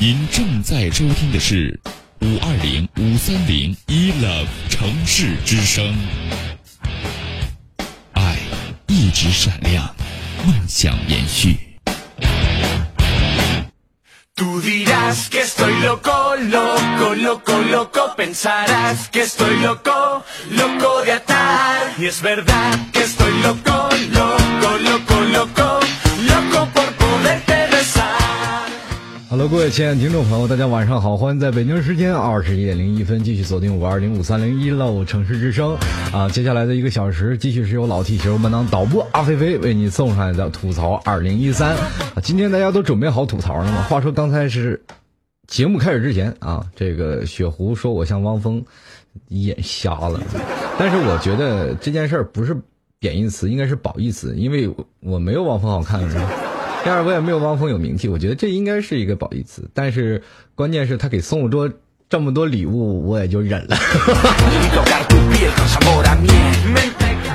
您正在收听的是五二零五三零一 love 城市之声，爱一直闪亮，梦想延续。Hello，各位亲爱的听众朋友，大家晚上好，欢迎在北京时间二十一点零一分继续锁定五二零五三零一楼城市之声。啊，接下来的一个小时继续是由老 T 携手班当导播阿飞飞为你送上来的吐槽二零一三，今天大家都准备好吐槽了吗？话说刚才是节目开始之前啊，这个雪狐说我像汪峰，眼瞎了，但是我觉得这件事儿不是贬义词，应该是褒义词，因为我没有汪峰好看，第二，我也没有汪峰有名气，我觉得这应该是一个褒义词。但是关键是他给送了多这么多礼物，我也就忍了。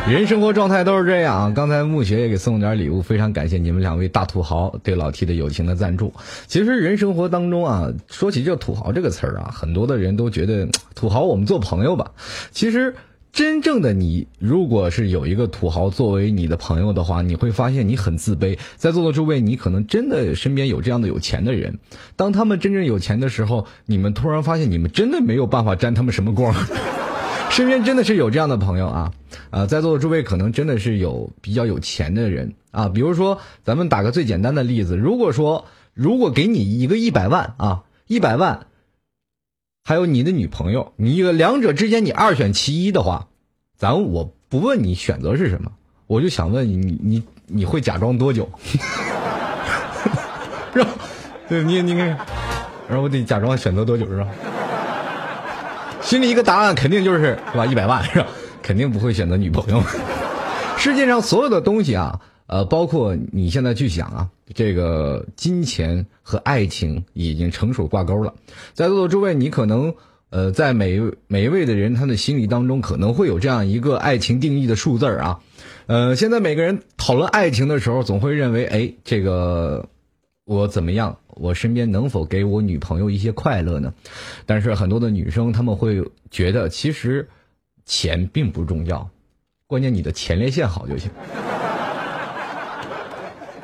人生活状态都是这样啊。刚才暮雪也给送了点礼物，非常感谢你们两位大土豪对老 T 的友情的赞助。其实人生活当中啊，说起这土豪这个词儿啊，很多的人都觉得土豪我们做朋友吧。其实。真正的你，如果是有一个土豪作为你的朋友的话，你会发现你很自卑。在座的诸位，你可能真的身边有这样的有钱的人，当他们真正有钱的时候，你们突然发现你们真的没有办法沾他们什么光。身边真的是有这样的朋友啊，啊，在座的诸位可能真的是有比较有钱的人啊，比如说咱们打个最简单的例子，如果说如果给你一个一百万啊，一百万，还有你的女朋友，你一个两者之间你二选其一的话，咱我不问你选择是什么，我就想问你，你你你会假装多久？是吧？对，你你看，然后我得假装选择多久是吧？心里一个答案肯定就是是吧？一百万是吧？肯定不会选择女朋友。世界上所有的东西啊，呃，包括你现在去想啊，这个金钱和爱情已经成熟挂钩了。在座的诸位，你可能呃，在每一每一位的人他的心里当中，可能会有这样一个爱情定义的数字啊。呃，现在每个人讨论爱情的时候，总会认为，哎，这个我怎么样？我身边能否给我女朋友一些快乐呢？但是很多的女生她们会觉得，其实钱并不重要，关键你的前列腺好就行。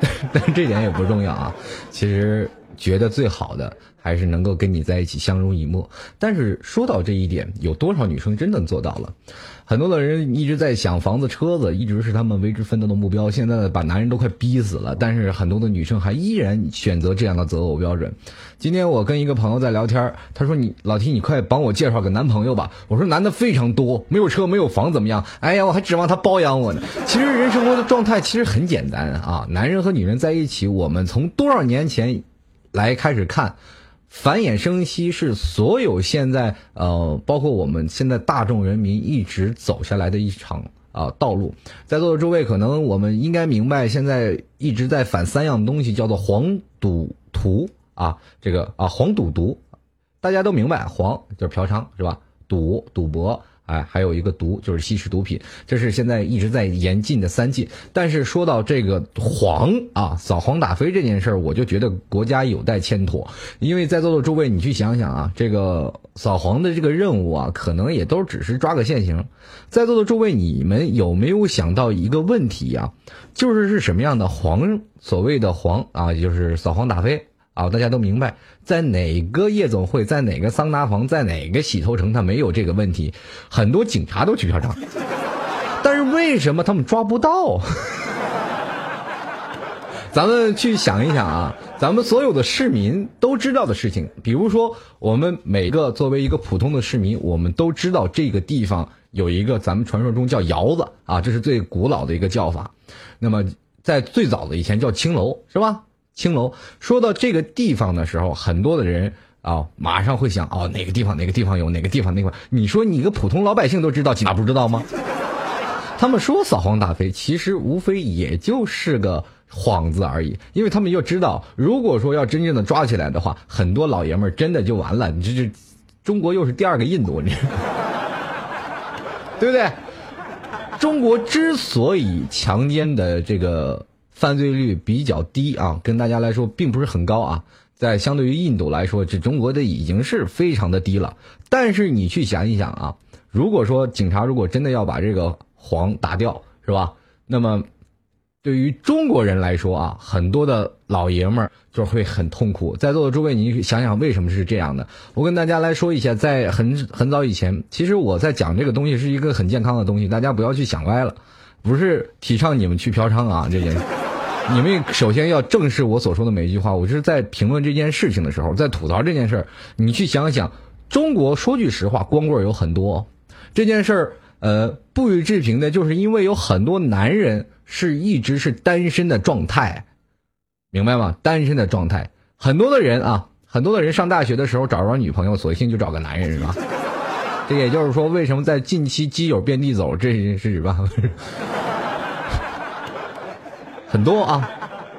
但是这点也不重要啊，其实觉得最好的还是能够跟你在一起相濡以沫。但是说到这一点，有多少女生真的做到了？很多的人一直在想房子、车子，一直是他们为之奋斗的目标。现在把男人都快逼死了，但是很多的女生还依然选择这样的择偶标准。今天我跟一个朋友在聊天，他说：“你老提，你快帮我介绍个男朋友吧。”我说：“男的非常多，没有车没有房怎么样？哎呀，我还指望他包养我呢。”其实人生活的状态其实很简单啊，男人和女人在一起，我们从多少年前来开始看。繁衍生息是所有现在呃，包括我们现在大众人民一直走下来的一场啊、道路。在座的诸位，可能我们应该明白，现在一直在反三样东西，叫做黄赌毒啊，这个啊黄赌毒，大家都明白，黄就是嫖娼是吧？赌赌博。哎，还有一个毒就是吸食毒品，这是现在一直在严禁的三禁。但是说到这个黄啊，扫黄打非这件事儿，我就觉得国家有待牵妥。因为在座的诸位，你去想想啊，这个扫黄的这个任务啊，可能也都只是抓个现行。在座的诸位，你们有没有想到一个问题呀、就是是什么样的黄？所谓的黄啊，就是扫黄打非。啊，大家都明白，在哪个夜总会，在哪个桑拿房，在哪个洗头城，他没有这个问题，很多警察都去嫖娼，但是为什么他们抓不到？咱们去想一想啊，咱们所有的市民都知道的事情，比如说我们每个作为一个普通的市民，我们都知道这个地方有一个咱们传说中叫窑子啊，这是最古老的一个叫法。那么在最早的以前叫青楼，是吧？青楼说到这个地方的时候，很多的人啊，马上会想哦，哪个地方哪个地方有哪个地方那块？你说你个普通老百姓都知道，哪不知道吗？他们说扫黄打非，其实无非也就是个幌子而已，因为他们又知道，如果说要真正的抓起来的话，很多老爷们儿真的就完了。你这这，中国又是第二个印度，你 对不对？中国之所以强奸的这个犯罪率比较低啊，跟大家来说并不是很高啊，在相对于印度来说，这中国的已经是非常的低了。但是你去想一想啊，如果说警察如果真的要把这个黄打掉，是吧？那么对于中国人来说啊，很多的老爷们儿就会很痛苦。在座的诸位，你想想为什么是这样的？我跟大家来说一下，在很很早以前，其实我在讲这个东西是一个很健康的东西，大家不要去想歪了，不是提倡你们去嫖娼啊，这件事。你们首先要正视我所说的每一句话。我是在评论这件事情的时候，在吐槽这件事儿。你去想想，中国说句实话，光棍有很多，这件事儿。呃，不予置评的，就是因为有很多男人是一直是单身的状态，明白吗？单身的状态，很多的人啊，很多的人上大学的时候找着女朋友，索性就找个男人，是吧？这也就是说，为什么在近期基友遍地走这件事吧？很多啊，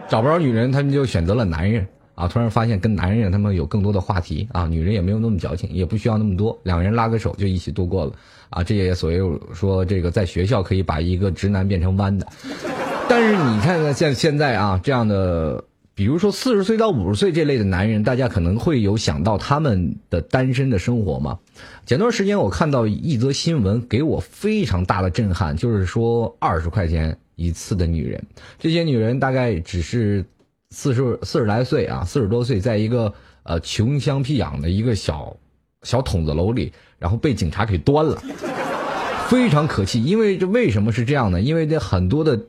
找不着女人，他们就选择了男人啊。突然发现跟男人他们有更多的话题啊，女人也没有那么矫情，也不需要那么多，两个人拉个手就一起度过了。啊，这也所谓说这个在学校可以把一个直男变成弯的，但是你看看现现在啊，这样的，比如说四十岁到五十岁这类的男人，大家可能会有想到他们的单身的生活吗？前段时间我看到一则新闻，给我非常大的震撼，就是说二十块钱一次的女人，这些女人大概只是四十四十来岁啊，四十多岁，在一个呃穷乡僻壤的一个小小筒子楼里。然后被警察给端了，非常可气。因为这为什么是这样呢？因为这很多的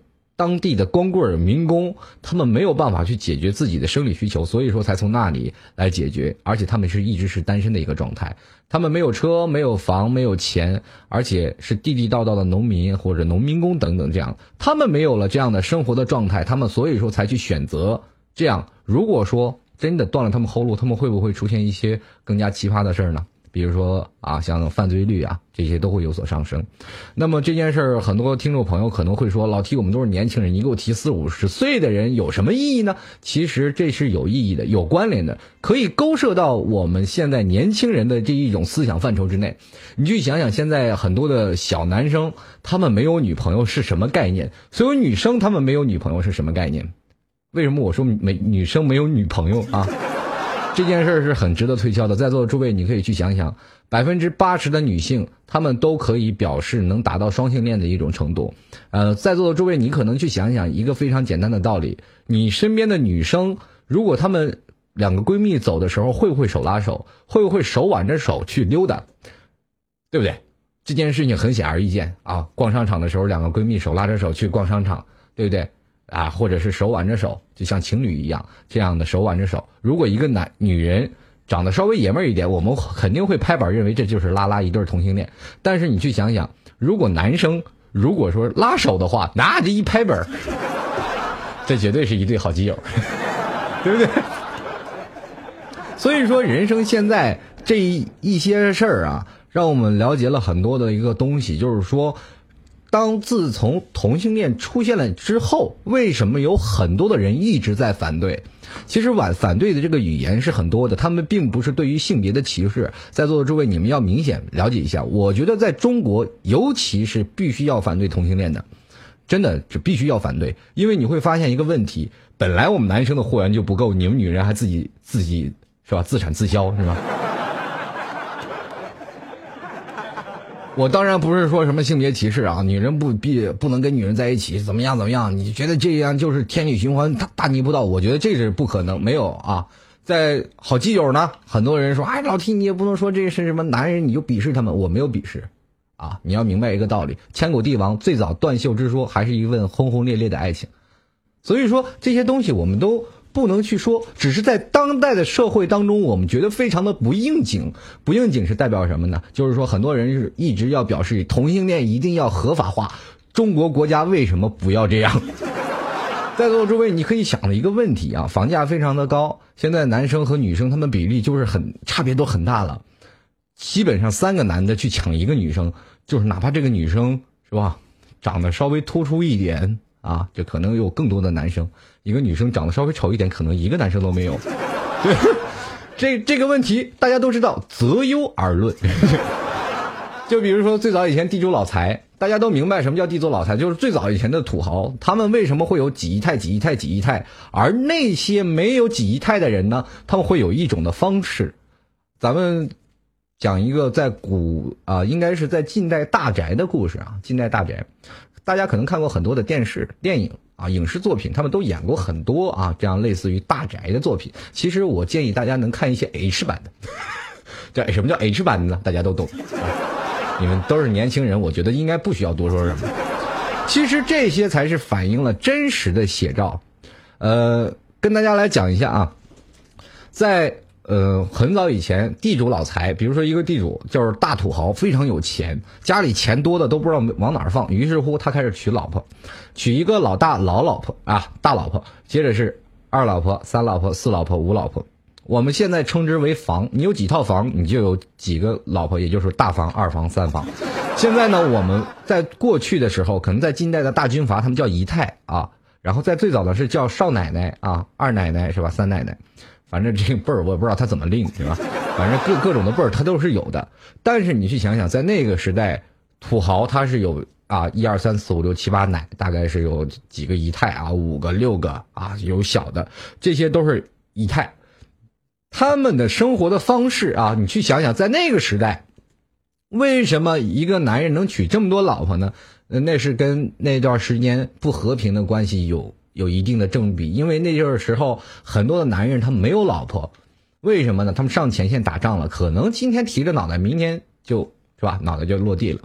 当地的光棍民工，他们没有办法去解决自己的生理需求，所以说才从那里来解决。而且他们是一直是单身的一个状态，他们没有车，没有房，没有钱，而且是地地道道的农民或者农民工等等这样。他们没有了这样的生活的状态，他们所以说才去选择这样。如果说真的断了他们后路，他们会不会出现一些更加奇葩的事儿呢？比如说啊，像犯罪率啊，这些都会有所上升。那么这件事儿，很多听众朋友可能会说：“老提我们都是年轻人，你给我提四五十岁的人有什么意义呢？”其实这是有意义的，有关联的，可以勾涉到我们现在年轻人的这一种思想范畴之内。你去想想，现在很多的小男生，他们没有女朋友是什么概念？所有女生他们没有女朋友是什么概念？为什么我说没女生没有女朋友啊？这件事是很值得推敲的，在座的诸位，你可以去想想，百分之八十的女性，她们都可以表示能达到双性恋的一种程度。呃，在座的诸位，你可能去想想一个非常简单的道理：你身边的女生，如果她们两个闺蜜走的时候，会不会手拉手？会不会手挽着手去溜达？对不对？这件事情很显而易见啊！逛商场的时候，两个闺蜜手拉着手去逛商场，对不对？啊，或者是手挽着手，就像情侣一样，这样的手挽着手。如果一个男女人长得稍微爷们儿一点，我们肯定会拍板认为这就是拉拉一对同性恋。但是你去想想，如果男生如果说拉手的话，那这一拍板，这绝对是一对好基友，对不对？所以说，人生现在这一些事儿啊，让我们了解了很多的一个东西，就是说。当自从同性恋出现了之后，为什么有很多的人一直在反对？其实反反对的这个语言是很多的，他们并不是对于性别的歧视。在座的诸位，你们要明显了解一下。我觉得在中国，尤其是必须要反对同性恋的，真的是必须要反对，因为你会发现一个问题：本来我们男生的货源就不够，你们女人还自己自己是吧？自产自销是吧？我当然不是说什么性别歧视啊，女人不必不能跟女人在一起，怎么样怎么样？你觉得这样就是天理循环大大逆不道？我觉得这是不可能，没有啊。在好基友呢，很多人说，哎，老 T 你也不能说这是什么男人，你就鄙视他们。我没有鄙视，啊，你要明白一个道理，千古帝王最早断袖之说还是一份轰轰烈烈的爱情，所以说这些东西我们都不能去说，只是在当代的社会当中，我们觉得非常的不应景。不应景是代表什么呢？就是说，很多人是一直要表示同性恋一定要合法化。中国国家为什么不要这样？在座诸位，你可以想的一个问题啊，房价非常的高，现在男生和女生他们比例就是很差别都很大了，基本上三个男的去抢一个女生，就是哪怕这个女生是吧，长得稍微突出一点啊，就可能有更多的男生；一个女生长得稍微丑一点，可能一个男生都没有。对，这这个问题大家都知道，择优而论。就比如说最早以前地主老财，大家都明白什么叫地主老财，就是最早以前的土豪，他们为什么会有几亿泰、几亿泰、几亿泰？而那些没有几亿泰的人呢？他们会有一种的方式。咱们讲一个在古啊，应该是在近代大宅的故事啊。近代大宅，大家可能看过很多的电视、电影啊、影视作品，他们都演过很多啊，这样类似于大宅的作品。其实我建议大家能看一些 H 版的。这什么叫 H 版的呢？大家都懂。你们都是年轻人，我觉得应该不需要多说什么。其实这些才是反映了真实的写照。呃，跟大家来讲一下啊，在呃很早以前，地主老财，比如说一个地主就是大土豪，非常有钱，家里钱多的都不知道往哪儿放，于是乎他开始娶老婆，娶一个老大老老婆啊，大老婆，接着是二老婆、三老婆、四老婆、五老婆。我们现在称之为房，你有几套房，你就有几个老婆，也就是大房、二房、三房。现在呢，我们在过去的时候，可能在近代的大军阀，他们叫姨太啊，然后在最早的是叫少奶奶啊、二奶奶是吧？三奶奶，反正这个辈儿我也不知道他怎么令是吧？反正各各种的辈儿他都是有的。但是你去想想，在那个时代，土豪他是有啊一二三四五六七八奶，大概是有几个姨太啊，五个六个啊，有小的，这些都是姨太。他们的生活的方式啊，你去想想，在那个时代，为什么一个男人能娶这么多老婆呢？那是跟那段时间不和平的关系有有一定的正比。因为那阵时候，很多的男人他没有老婆，为什么呢？他们上前线打仗了，可能今天提着脑袋，明天就是吧，脑袋就落地了。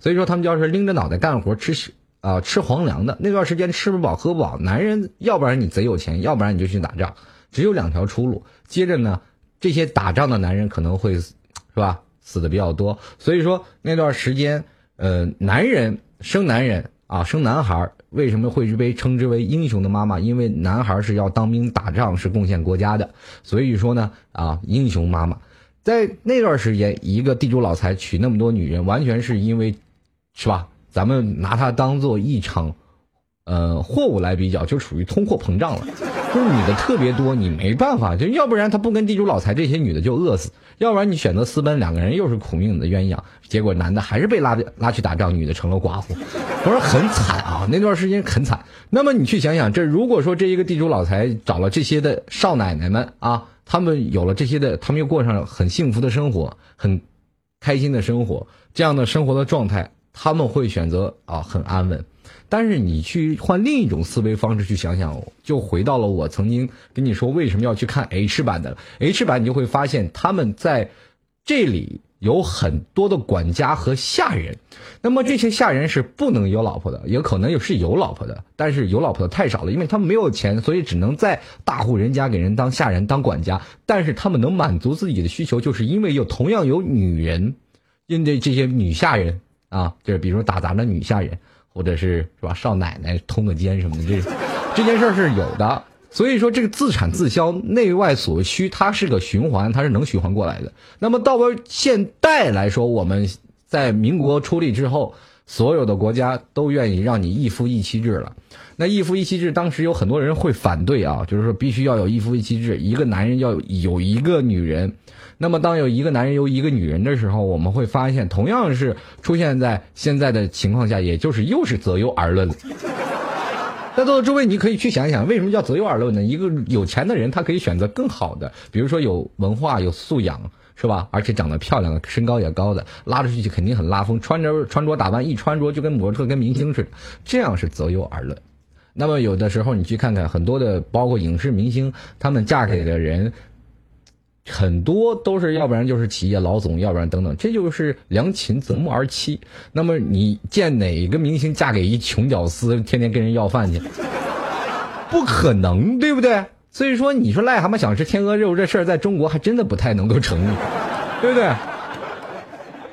所以说，他们就是拎着脑袋干活，吃屎啊吃皇粮的。那段时间吃不饱喝不饱，男人要不然你贼有钱，要不然你就去打仗。只有两条出路。接着呢，这些打仗的男人可能会，是吧，死的比较多。所以说那段时间，呃，男人生男人啊，生男孩为什么会被称之为英雄的妈妈？因为男孩是要当兵打仗，是贡献国家的。所以说呢，啊，英雄妈妈，在那段时间，一个地主老财娶那么多女人，完全是因为，是吧？咱们拿它当做一场。呃，货物来比较就属于通货膨胀了，就是女的特别多，你没办法，就要不然他不跟地主老财这些女的就饿死，要不然你选择私奔，两个人又是苦命的鸳鸯，结果男的还是被拉拉去打仗，女的成了寡妇，我说很惨啊，那段时间很惨。那么你去想想，这如果说这一个地主老财找了这些的少奶奶们啊，他们有了这些的，他们又过上了很幸福的生活，很开心的生活，这样的生活的状态，他们会选择啊很安稳。但是你去换另一种思维方式去想想，就回到了我曾经跟你说为什么要去看 H 版的 H 版，你就会发现他们在这里有很多的管家和下人。那么这些下人是不能有老婆的，也可能有是有老婆的，但是有老婆的太少了，因为他们没有钱，所以只能在大户人家给人当下人当管家。但是他们能满足自己的需求，就是因为有同样有女人，因为这些女下人啊，就是比如打杂的女下人。或者是是吧，少奶奶通个奸什么的，这这件事是有的。所以说，这个自产自销，内外所需，它是个循环，它是能循环过来的。那么到了现代来说，我们在民国出立之后，所有的国家都愿意让你一夫一妻制了。那一夫一妻制，当时有很多人会反对啊，就是说必须要有一夫一妻制，一个男人要有一个女人。那么，当有一个男人有一个女人的时候，我们会发现，同样是出现在现在的情况下，也就是又是择优而论了。在座的诸位，你可以去想一想，为什么叫择优而论呢？一个有钱的人，他可以选择更好的，比如说有文化、有素养，是吧？而且长得漂亮的，身高也高的，拉出去肯定很拉风，穿着穿着打扮一穿着就跟模特、跟明星似的，这样是择优而论。那么有的时候你去看看很多的，包括影视明星，他们嫁给的人。很多都是，要不然就是企业老总，要不然等等，这就是良禽择木而栖。那么你见哪个明星嫁给一穷屌丝，天天跟人要饭去？不可能，对不对？所以说，你说癞蛤蟆想吃天鹅肉这事儿，在中国还真的不太能够成立，对不对？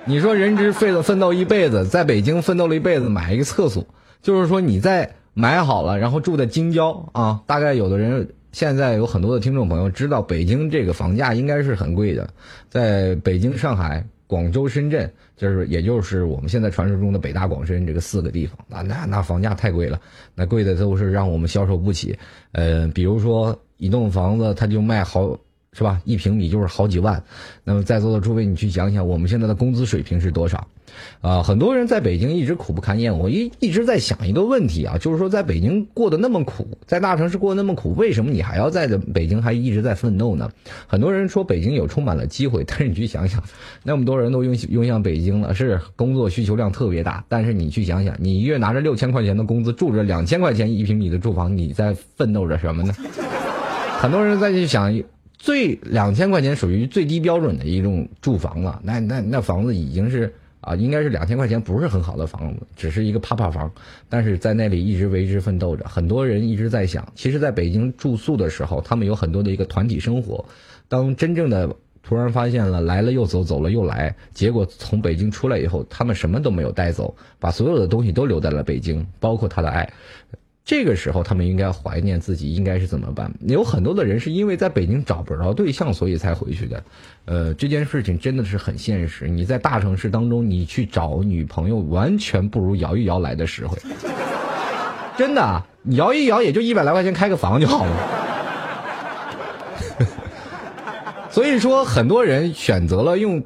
你说人之奋斗奋斗一辈子，在北京奋斗了一辈子，买一个厕所，就是说你在买好了，然后住在京郊啊，大概有的人现在有很多的听众朋友知道，北京这个房价应该是很贵的，在北京、上海、广州、深圳，就是也就是我们现在传说中的北大、广深这个四个地方，那那那房价太贵了，那贵的都是让我们消受不起。呃，比如说一栋房子，它就卖好。是吧？一平米就是好几万，那么在座的诸位，你去想想，我们现在的工资水平是多少？啊，很多人在北京一直苦不堪言。我一一直在想一个问题啊，就是说在北京过得那么苦，在大城市过得那么苦，为什么你还要在北京还一直在奋斗呢？很多人说北京有充满了机会，但是你去想想，那么多人都涌涌向北京了，是工作需求量特别大。但是你去想想，你一月拿着六千块钱的工资，住着两千块钱一平米的住房，你在奋斗着什么呢？很多人在去想。最两千块钱属于最低标准的一种住房了，那那那房子已经是啊，应该是两千块钱不是很好的房子，只是一个趴趴房，但是在那里一直为之奋斗着。很多人一直在想，其实在北京住宿的时候，他们有很多的一个团体生活。当真正的突然发现了来了又走，走了又来，结果从北京出来以后，他们什么都没有带走，把所有的东西都留在了北京，包括他的爱。这个时候，他们应该怀念自己，应该是怎么办？有很多的人是因为在北京找不着对象，所以才回去的。呃，这件事情真的是很现实。你在大城市当中，你去找女朋友，完全不如摇一摇来的实惠。真的，摇一摇也就一百来块钱开个房就好了。所以说，很多人选择了用。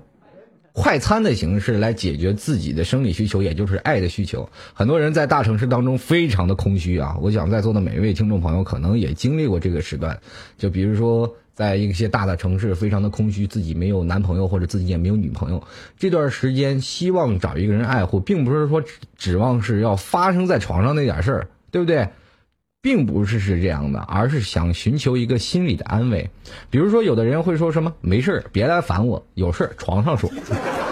快餐的形式来解决自己的生理需求，也就是爱的需求。很多人在大城市当中非常的空虚啊！我想在座的每一位听众朋友可能也经历过这个时段。就比如说，在一些大的城市，非常的空虚，自己没有男朋友或者自己也没有女朋友，这段时间希望找一个人爱护，并不是说指望是要发生在床上那点事儿，对不对？并不是是这样的，而是想寻求一个心理的安慰。比如说，有的人会说什么“没事别来烦我，有事床上说”，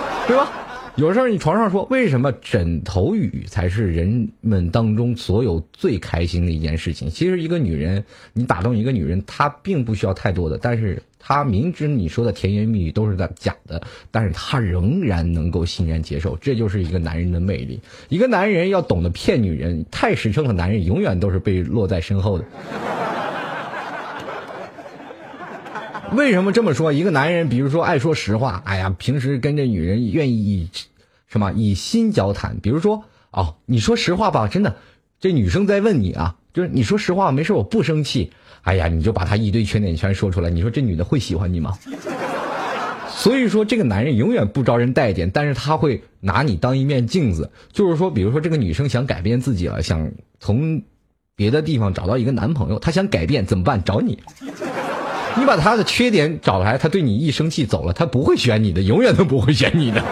对吧？有事儿你床上说，为什么枕头语才是人们当中所有最开心的一件事情？其实一个女人，你打动一个女人，她并不需要太多的，但是他明知你说的甜言蜜语都是在假的，但是他仍然能够欣然接受，这就是一个男人的魅力。一个男人要懂得骗女人，太实诚的男人永远都是被落在身后的。为什么这么说？一个男人，比如说爱说实话，哎呀，平时跟这女人愿意以什么以心交谈。比如说，哦，你说实话吧，真的，这女生在问你啊，就是你说实话，没事，我不生气。哎呀，你就把他一堆缺点全说出来，你说这女的会喜欢你吗？所以说，这个男人永远不招人待见，但是他会拿你当一面镜子。就是说，比如说这个女生想改变自己了，想从别的地方找到一个男朋友，她想改变怎么办？找你。你把他的缺点找来，他对你一生气走了，他不会选你的，永远都不会选你的。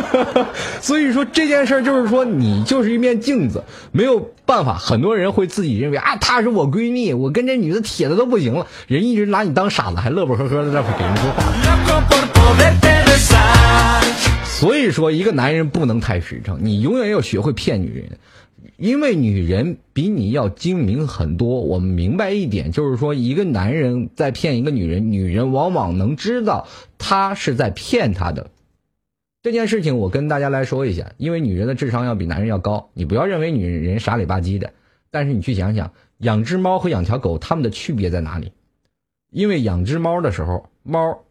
所以说这件事儿就是说，你就是一面镜子，没有办法。很多人会自己认为啊，她是我闺蜜，我跟这女的铁的都不行了，人一直拿你当傻子，还乐呵呵的在那给人说话。所以说，一个男人不能太实诚，你永远要学会骗女人。因为女人比你要精明很多，我们明白一点，就是说，一个男人在骗一个女人，女人往往能知道他是在骗她的。这件事情我跟大家来说一下，因为女人的智商要比男人要高，你不要认为女人傻里吧唧的。但是你去想想，养只猫和养条狗，它们的区别在哪里？因为养只猫的时候，猫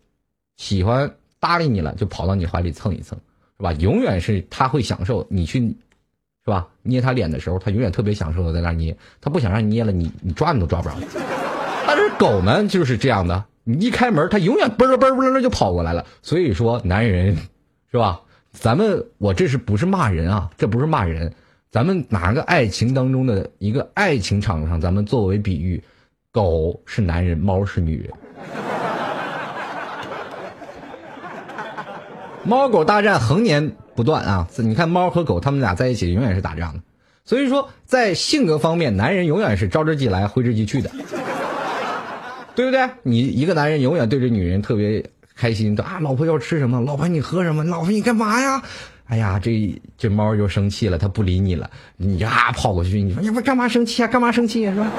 喜欢搭理你了，就跑到你怀里蹭一蹭，是吧？永远是它会享受你去。是吧？捏它脸的时候，它永远特别享受的在那捏，它不想让你捏了，你你抓你都抓不着。但是狗呢就是这样的，你一开门，它永远嘣儿嘣儿嘣儿就跑过来了。所以说，男人是吧？咱们我这是不是骂人啊？这不是骂人，咱们拿个爱情当中的一个爱情场上，咱们作为比喻，狗是男人，猫是女人，猫狗大战横年。不断啊！你看猫和狗，他们俩在一起永远是打仗的。所以说，在性格方面，男人永远是招之即来，挥之即去的，对不对？你一个男人永远对着女人特别开心，啊，老婆要吃什么？老婆你喝什么？老婆你干嘛呀？哎呀，这这猫就生气了，它不理你了，你呀跑过去，你说你不干嘛生气啊？干嘛生气啊？是吧？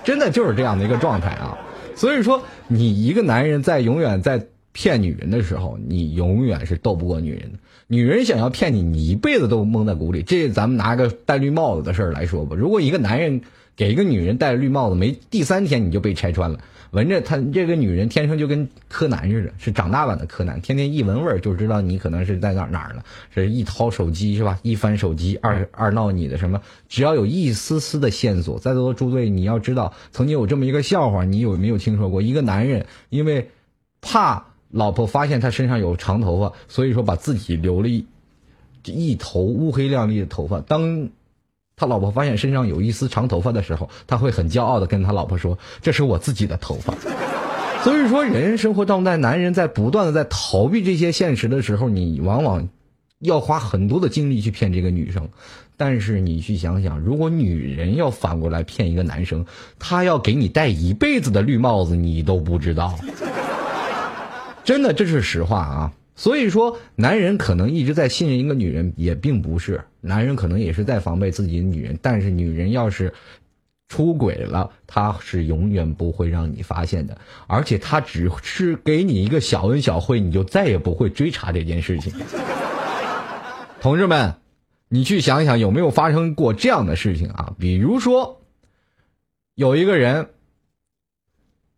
真的就是这样的一个状态啊。所以说，你一个男人在永远在骗女人的时候，你永远是斗不过女人的。女人想要骗你，你一辈子都蒙在鼓里。这咱们拿个戴绿帽子的事儿来说吧，如果一个男人给一个女人戴绿帽子，没第三天你就被拆穿了。闻着他这个女人天生就跟柯南似的，是长大版的柯南，天天一闻味儿就知道你可能是在哪哪儿了。是一掏手机是吧？一翻手机，二二闹你的什么？只要有一丝丝的线索，在座的诸位，你要知道，曾经有这么一个笑话，你有没有听说过？一个男人因为怕老婆发现他身上有长头发，所以说把自己留了一一头乌黑亮丽的头发。当他老婆发现身上有一丝长头发的时候，他会很骄傲的跟他老婆说：“这是我自己的头发。”所以说，人生活当中，男人在不断的在逃避这些现实的时候，你往往要花很多的精力去骗这个女生。但是你去想想，如果女人要反过来骗一个男生，他要给你戴一辈子的绿帽子，你都不知道。真的，这是实话啊。所以说，男人可能一直在信任一个女人，也并不是。男人可能也是在防备自己的女人，但是女人要是出轨了，她是永远不会让你发现的，而且她只是给你一个小恩小惠，你就再也不会追查这件事情。同志们，你去想想有没有发生过这样的事情啊？比如说，有一个人，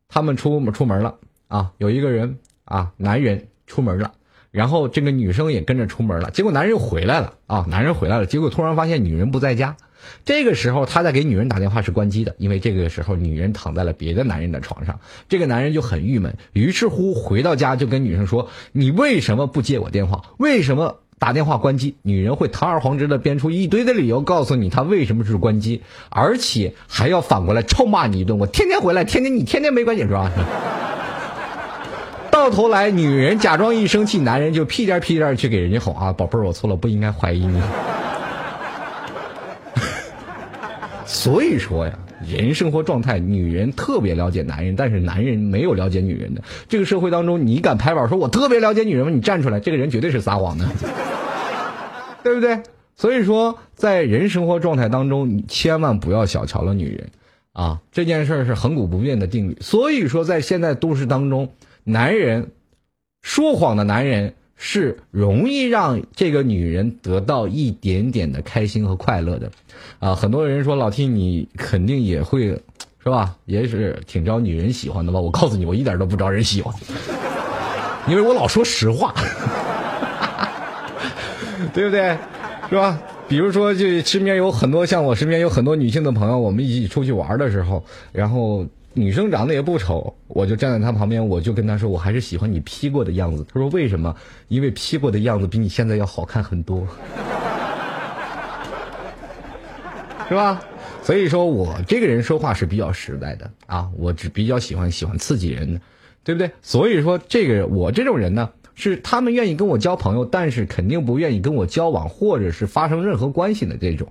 他们出出门了啊，有一个人啊，男人出门了。然后这个女生也跟着出门了，结果男人又回来了啊！男人回来了，结果突然发现女人不在家。这个时候他在给女人打电话是关机的，因为这个时候女人躺在了别的男人的床上。这个男人就很郁闷，于是乎回到家就跟女生说：“你为什么不接我电话？为什么打电话关机？”女人会堂而皇之的编出一堆的理由告诉你她为什么是关机，而且还要反过来臭骂你一顿。我天天回来，天天你天天没关系是吧？到头来，女人假装一生气，男人就屁颠屁颠去给人家哄啊，宝贝儿，我错了，不应该怀疑你。所以说呀，人生活状态，女人特别了解男人，但是男人没有了解女人的。这个社会当中，你敢拍板说我特别了解女人吗？你站出来，这个人绝对是撒谎的，对不对？所以说，在人生活状态当中，你千万不要小瞧了女人啊！这件事是恒古不变的定律。所以说，在现在都市当中。男人说谎的男人是容易让这个女人得到一点点的开心和快乐的，啊，很多人说老 T 你肯定也会，是吧？也是挺招女人喜欢的吧？我告诉你，我一点都不招人喜欢，因为我老说实话，对不对？是吧？比如说，就身边有很多像我身边有很多女性的朋友，我们一起出去玩的时候，然后。女生长得也不丑，我就站在她旁边，我就跟她说，我还是喜欢你 P 过的样子。她说为什么？因为 P 过的样子比你现在要好看很多，是吧？所以说我这个人说话是比较实在的啊，我只比较喜欢喜欢刺激人的，对不对？所以说这个我这种人呢，是他们愿意跟我交朋友，但是肯定不愿意跟我交往或者是发生任何关系的这种，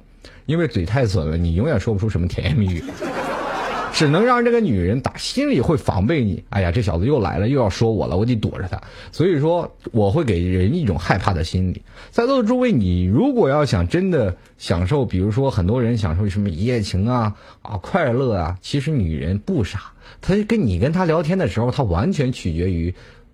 因为嘴太损了，你永远说不出什么甜言蜜语。只能让这个女人打心里会防备你。哎呀，这小子又来了，又要说我了，我得躲着他。所以说，我会给人一种害怕的心理。在座的诸位，你如果要想真的享受，比如说很多人享受什么一夜情啊啊快乐啊，其实女人不傻，她跟你跟她聊天的时候，她完全取决于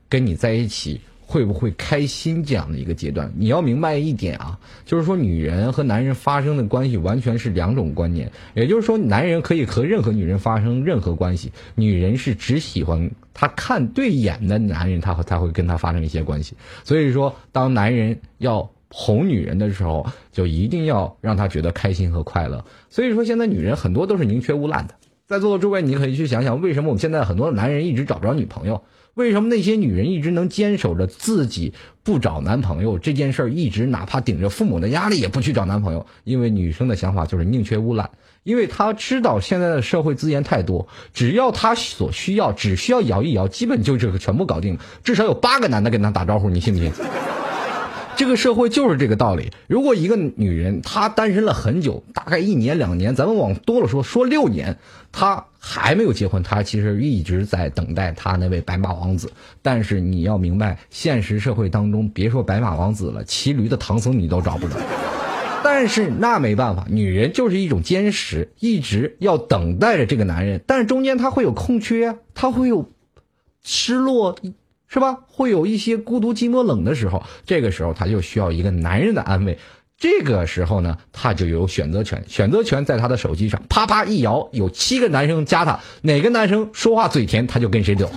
跟你在一起。会不会开心这样的一个阶段？你要明白一点啊，就是说女人和男人发生的关系完全是两种观念。也就是说，男人可以和任何女人发生任何关系，女人是只喜欢他看对眼的男人，他才会跟他发生一些关系。所以说，当男人要哄女人的时候，就一定要让她觉得开心和快乐。所以说，现在女人很多都是宁缺毋滥的。在座的诸位，你可以去想想，为什么我们现在很多男人一直找不着女朋友？为什么那些女人一直能坚守着自己不找男朋友这件事儿，一直哪怕顶着父母的压力也不去找男朋友？因为女生的想法就是宁缺毋滥，因为她知道现在的社会资源太多，只要她所需要，只需要摇一摇，基本就这个全部搞定了。至少有八个男的跟她打招呼，你信不信？这个社会就是这个道理。如果一个女人她单身了很久，大概一年两年，咱们往多了说，说六年，她还没有结婚，她其实一直在等待她那位白马王子。但是你要明白，现实社会当中，别说白马王子了，骑驴的唐僧你都找不着。但但是那没办法，女人就是一种坚持，一直要等待着这个男人，但是中间她会有空缺，她会有失落，是吧？会有一些孤独、寂寞、冷的时候，这个时候她就需要一个男人的安慰。这个时候呢，她就有选择权，选择权在她的手机上，啪啪一摇，有七个男生加她，哪个男生说话嘴甜，她就跟谁走。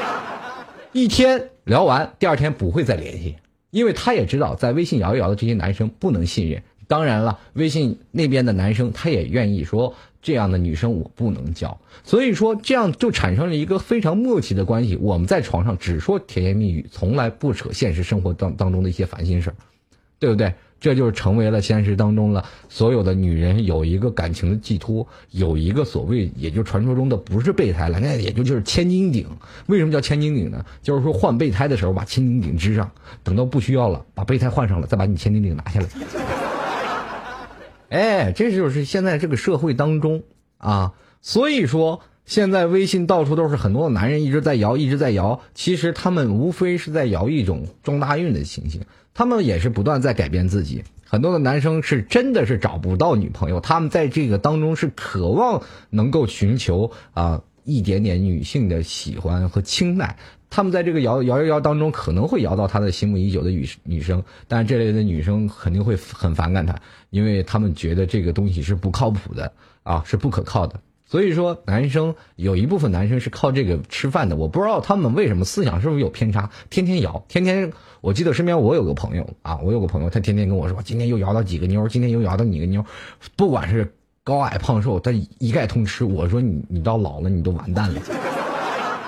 一天聊完，第二天不会再联系，因为她也知道，在微信摇一摇的这些男生不能信任。当然了，微信那边的男生他也愿意说，这样的女生我不能交。所以说，这样就产生了一个非常默契的关系。我们在床上只说甜言蜜语，从来不扯现实生活当当中的一些烦心事儿，对不对？这就是成为了现实当中了，所有的女人有一个感情的寄托，有一个所谓，也就传说中的不是备胎了，那也就就是千斤顶。为什么叫千斤顶呢？就是说换备胎的时候把千斤顶支上，等到不需要了，把备胎换上了，再把你千斤顶拿下来。哎，这就是现在这个社会当中啊，所以说现在微信到处都是很多的男人一直在摇，一直在摇，其实他们无非是在摇一种撞大运的情形。他们也是不断在改变自己，很多的男生是真的是找不到女朋友，他们在这个当中是渴望能够寻求啊一点点女性的喜欢和青睐，他们在这个摇摇摇摇当中可能会摇到他的心目已久的女女生，但是这类的女生肯定会很反感他，因为他们觉得这个东西是不靠谱的啊，是不可靠的。所以说，男生有一部分男生是靠这个吃饭的，我不知道他们为什么思想是不是有偏差，天天摇，天天。我记得身边我有个朋友啊，我有个朋友，他天天跟我说，今天又摇到几个妞，今天又摇到几个妞，不管是高矮胖瘦，他一概通吃。我说你你到老了你都完蛋了，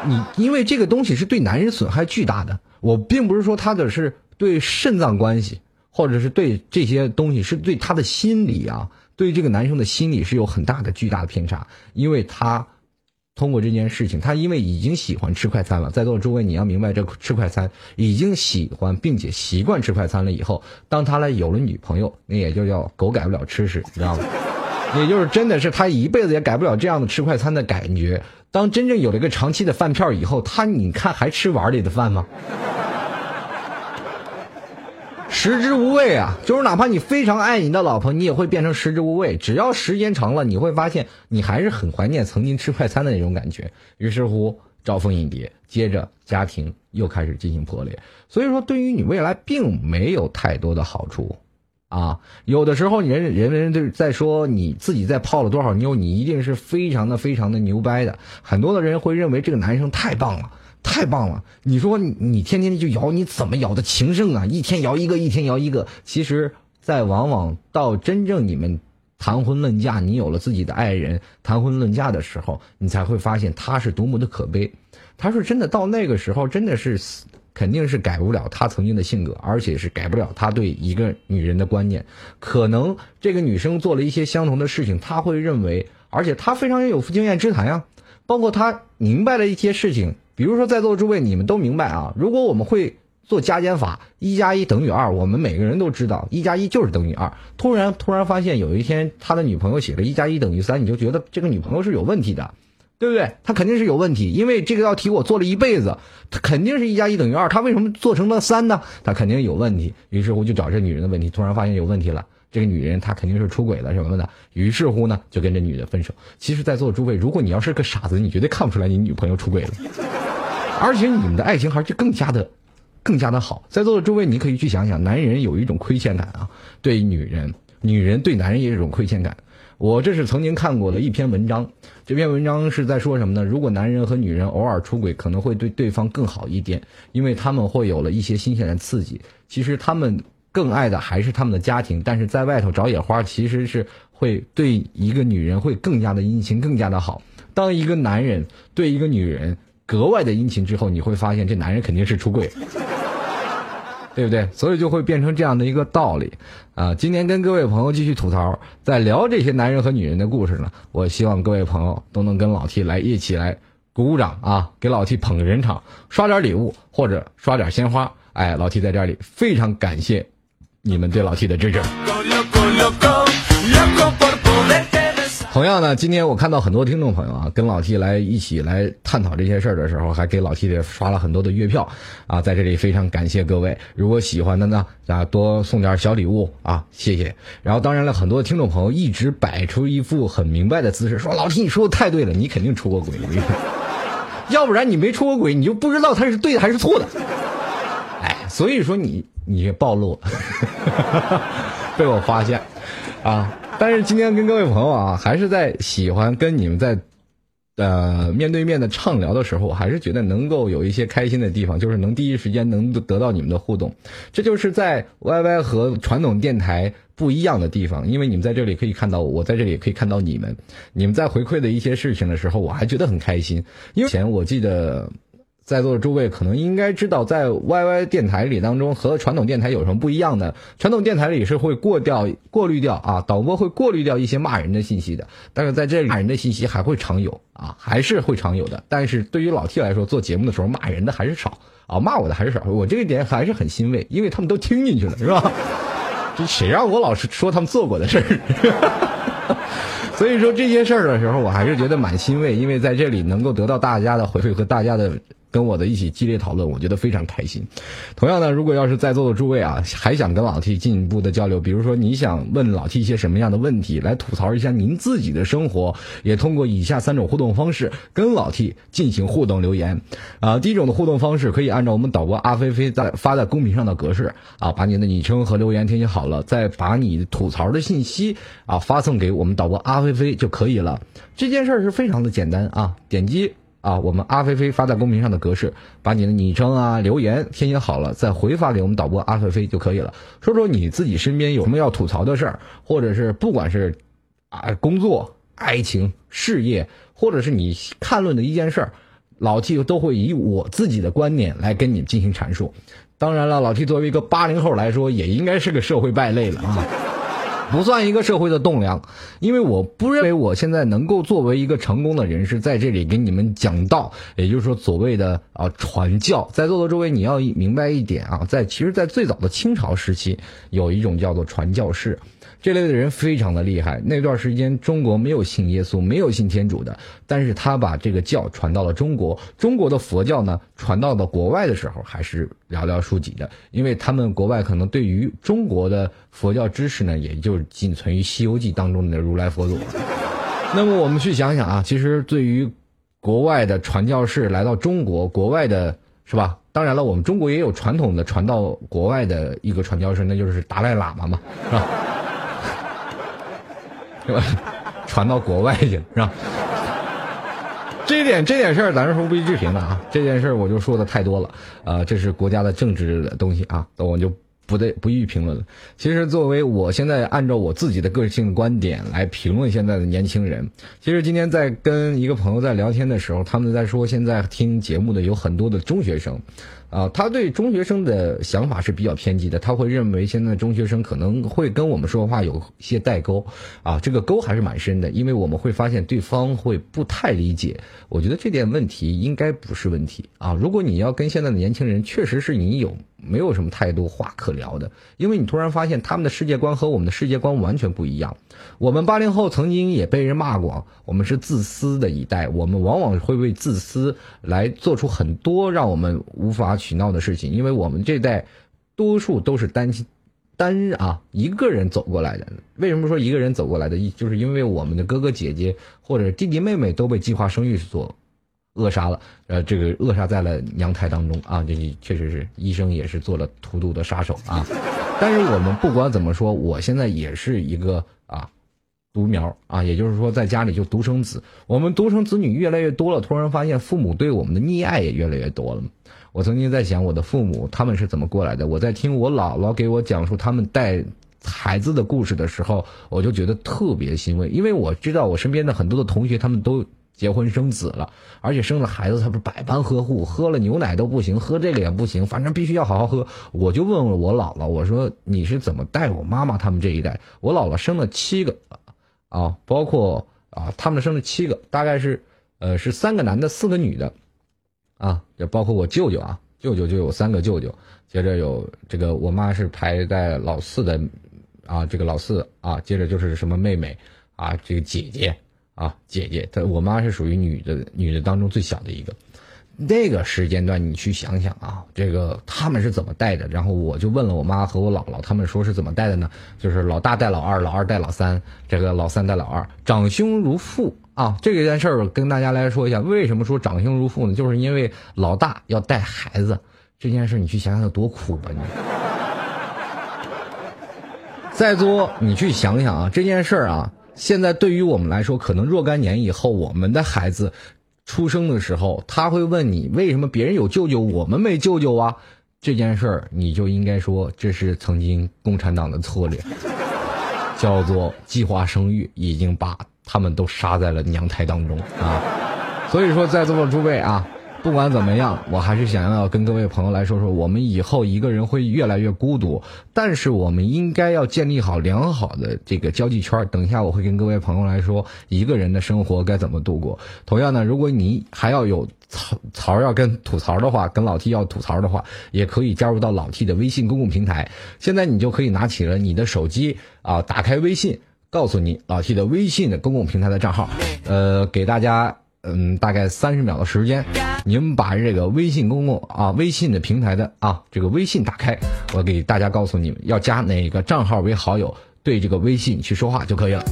你因为这个东西是对男人损害巨大的。我并不是说他的是对肾脏关系，或者是对这些东西，是对他的心理啊。对这个男生的心理是有很大的巨大的偏差，因为他通过这件事情，他因为已经喜欢吃快餐了，在座的诸位你要明白，这吃快餐已经喜欢并且习惯吃快餐了以后，当他来有了女朋友，那也就叫狗改不了吃屎，你知道吗？也就是真的是他一辈子也改不了这样的吃快餐的感觉。当真正有了一个长期的饭票以后，他你看还吃碗里的饭吗？食之无味啊，就是哪怕你非常爱你的老婆，你也会变成食之无味。只要时间长了，你会发现你还是很怀念曾经吃快餐的那种感觉。于是乎，招蜂引蝶，接着家庭又开始进行破裂。所以说，对于你未来并没有太多的好处啊。有的时候，人人人就在说你自己在泡了多少妞，你一定是非常的非常的牛掰的。很多的人会认为这个男生太棒了。太棒了！你说你你天天就摇，你怎么摇的情圣啊？一天摇一个，一天摇一个。其实，在往往到真正你们谈婚论嫁，你有了自己的爱人，谈婚论嫁的时候，你才会发现他是多么的可悲。他说真的，到那个时候，真的是肯定是改不了他曾经的性格，而且是改不了他对一个女人的观念。可能这个女生做了一些相同的事情，他会认为，而且他非常有经验之谈呀，包括他明白了一些事情。比如说，在座诸位，你们都明白啊。如果我们会做加减法，一加一等于二，我们每个人都知道，一加一就是等于二。突然，突然发现有一天他的女朋友写了一加一等于三，你就觉得这个女朋友是有问题的，对不对？他肯定是有问题，因为这个道题我做了一辈子，他肯定是一加一等于二，他为什么做成了三呢？他肯定有问题。于是乎就找这女人的问题，突然发现有问题了。这个女人她肯定是出轨了什么的，于是乎呢就跟这女的分手。其实，在座的诸位，如果你要是个傻子，你绝对看不出来你女朋友出轨了。而且你们的爱情还是更加的、更加的好。在座的诸位，你可以去想想，男人有一种亏欠感啊，对女人，女人对男人也有一种亏欠感。我这是曾经看过的一篇文章，这篇文章是在说什么呢？如果男人和女人偶尔出轨，可能会对对方更好一点，因为他们会有了一些新鲜的刺激。其实他们更爱的还是他们的家庭，但是在外头找野花，其实是会对一个女人会更加的殷勤，更加的好。当一个男人对一个女人，格外的殷勤之后，你会发现这男人肯定是出轨，对不对？所以就会变成这样的一个道理啊！今天跟各位朋友继续吐槽，在聊这些男人和女人的故事呢。我希望各位朋友都能跟老 T 来一起来鼓鼓掌啊，给老 T 捧个人场，刷点礼物或者刷点鲜花。哎，老 T 在这里非常感谢你们对老 T 的支持。同样呢，今天我看到很多听众朋友啊，跟老 T 来一起来探讨这些事儿的时候，还给老 T 刷了很多的月票啊，在这里非常感谢各位。如果喜欢的呢，啊多送点小礼物啊，谢谢。然后当然了，很多听众朋友一直摆出一副很明白的姿势，说老 T 你说的太对了，你肯定出过轨，要不然你没出过轨，你就不知道他是对的还是错的。哎，所以说你你暴露，被我发现啊。但是今天跟各位朋友啊，还是在喜欢跟你们在，呃面对面的畅聊的时候，我还是觉得能够有一些开心的地方，就是能第一时间能得到你们的互动，这就是在 YY 和传统电台不一样的地方，因为你们在这里可以看到我，我在这里也可以看到你们，你们在回馈的一些事情的时候，我还觉得很开心，因为前我记得。在座的诸位可能应该知道，在 YY 电台里当中和传统电台有什么不一样的？传统电台里是会过掉、过滤掉啊，导播会过滤掉一些骂人的信息的。但是在这里，骂人的信息还会常有啊，还是会常有的。但是对于老 T 来说，做节目的时候骂人的还是少啊，骂我的还是少。我这一点还是很欣慰，因为他们都听进去了，是吧？这谁让我老是说他们做过的事儿？所以说这些事儿的时候，我还是觉得蛮欣慰，因为在这里能够得到大家的回馈和大家的。跟我的一起激烈讨论，我觉得非常开心。同样呢，如果要是在座的诸位啊，还想跟老 T 进一步的交流，比如说你想问老 T 一些什么样的问题，来吐槽一下您自己的生活，也通过以下三种互动方式跟老 T 进行互动留言。啊，第一种的互动方式可以按照我们导播阿菲菲在发在公屏上的格式啊，把你的昵称和留言填写好了，再把你吐槽的信息啊发送给我们导播阿菲菲就可以了。这件事儿是非常的简单啊，点击。啊，我们阿菲菲发在公屏上的格式，把你的昵称啊、留言填写好了，再回发给我们导播阿菲菲就可以了。说说你自己身边有什么要吐槽的事儿，或者是不管是啊工作、爱情、事业，或者是你看论的一件事儿，老 T 都会以我自己的观点来跟你进行阐述。当然了，老 T 作为一个八零后来说，也应该是个社会败类了啊。不算一个社会的栋梁，因为我不认为我现在能够作为一个成功的人士在这里给你们讲道，也就是说所谓的啊传教。在座的诸位，你要明白一点啊，在其实，在最早的清朝时期，有一种叫做传教士。这类的人非常的厉害。那段时间，中国没有信耶稣，没有信天主的，但是他把这个教传到了中国。中国的佛教呢，传到了国外的时候，还是寥寥数几的，因为他们国外可能对于中国的佛教知识呢，也就仅存于《西游记》当中的如来佛祖。那么我们去想想啊，其实对于国外的传教士来到中国，国外的是吧？当然了，我们中国也有传统的传到国外的一个传教士，那就是达赖喇嘛嘛，是吧？吧？传到国外去了，是吧？这点这点事儿，咱是说不予置评的啊。这件事儿我就说的太多了，啊，这是国家的政治的东西啊，那我就不得不予评论了。其实，作为我现在按照我自己的个性观点来评论现在的年轻人，其实今天在跟一个朋友在聊天的时候，他们在说现在听节目的有很多的中学生。啊，他对中学生的想法是比较偏激的，他会认为现在中学生可能会跟我们说话有些代沟，啊，这个沟还是蛮深的，因为我们会发现对方会不太理解。我觉得这点问题应该不是问题啊。如果你要跟现在的年轻人，确实是你有没有什么太多话可聊的，因为你突然发现他们的世界观和我们的世界观完全不一样。我们八零后曾经也被人骂过，我们是自私的一代，我们往往会为自私来做出很多让我们无法取闹的事情，因为我们这代多数都是单亲单啊一个人走过来的。为什么说一个人走过来的？就是因为我们的哥哥姐姐或者弟弟妹妹都被计划生育所扼杀了，呃，这个扼杀在了娘胎当中啊，这确实是医生也是做了荼毒的杀手啊。但是我们不管怎么说，我现在也是一个。啊，独苗啊，也就是说，在家里就独生子。我们独生子女越来越多了，突然发现父母对我们的溺爱也越来越多了。我曾经在想，我的父母他们是怎么过来的？我在听我姥姥给我讲述他们带孩子的故事的时候，我就觉得特别欣慰，因为我知道我身边的很多的同学他们都结婚生子了，而且生了孩子，他不是百般呵护，喝了牛奶都不行，喝这个也不行，反正必须要好好喝。我就问问我姥姥，我说你是怎么带我妈妈他们这一代？我姥姥生了七个，啊，包括啊，他们生了七个，大概是呃是三个男的，四个女的，啊，也包括我舅舅啊，舅舅就有三个舅舅，接着有这个我妈是排在老四的，啊，这个老四啊，接着就是什么妹妹。啊，这个姐姐啊，姐姐，她我妈是属于女的，女的当中最小的一个。那个时间段，你去想想啊，这个他们是怎么带的？然后我就问了我妈和我姥姥，他们说是怎么带的呢？就是老大带老二，老二带老三，这个老三带老二，长兄如父啊。这个件事儿跟大家来说一下，为什么说长兄如父呢？就是因为老大要带孩子，这件事你去想想有多苦吧你。再多，你去想想啊，这件事儿啊，现在对于我们来说，可能若干年以后，我们的孩子。出生的时候，他会问你为什么别人有舅舅，我们没舅舅啊？这件事儿，你就应该说这是曾经共产党的策略，叫做计划生育，已经把他们都杀在了娘胎当中啊！所以说，在座的诸位啊。不管怎么样，我还是想要跟各位朋友来说说，我们以后一个人会越来越孤独，但是我们应该要建立好良好的这个交际圈。等一下我会跟各位朋友来说，一个人的生活该怎么度过。同样呢，如果你还要有槽槽要跟吐槽的话，跟老 T 要吐槽的话，也可以加入到老 T 的微信公共平台。现在你就可以拿起了你的手机啊，打开微信，告诉你老 T 的微信的公共平台的账号，呃，给大家。嗯，大概三十秒的时间，你们把这个微信公共啊，微信的平台的啊，这个微信打开，我给大家告诉你们要加哪个账号为好友，对这个微信去说话就可以了。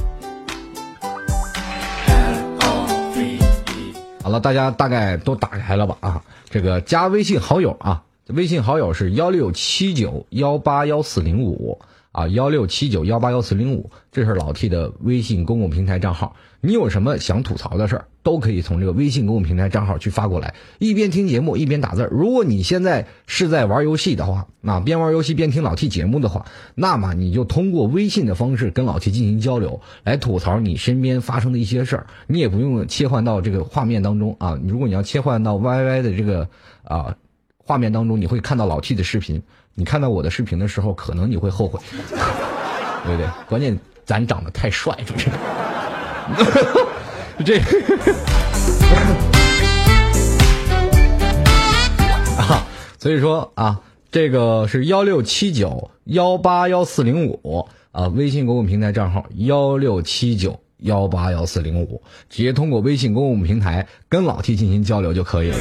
好了，大家大概都打开了吧啊？这个加微信好友啊，微信好友是幺六七九幺八幺四零五啊，幺六七九幺八幺四零五，这是老 T 的微信公共平台账号。你有什么想吐槽的事儿，都可以从这个微信公众平台账号去发过来，一边听节目一边打字。如果你现在是在玩游戏的话，那边玩游戏边听老 T 节目的话，那么你就通过微信的方式跟老 T 进行交流，来吐槽你身边发生的一些事儿。你也不用切换到这个画面当中啊，如果你要切换到 YY 的这个啊画面当中，你会看到老 T 的视频。你看到我的视频的时候，可能你会后悔，对不对？关键咱长得太帅，是不是？这 啊，所以说啊，这个是幺六七九幺八幺四零五啊，微信公共平台账号幺六七九。幺八幺四零五，直接通过微信公共平台跟老 T 进行交流就可以了。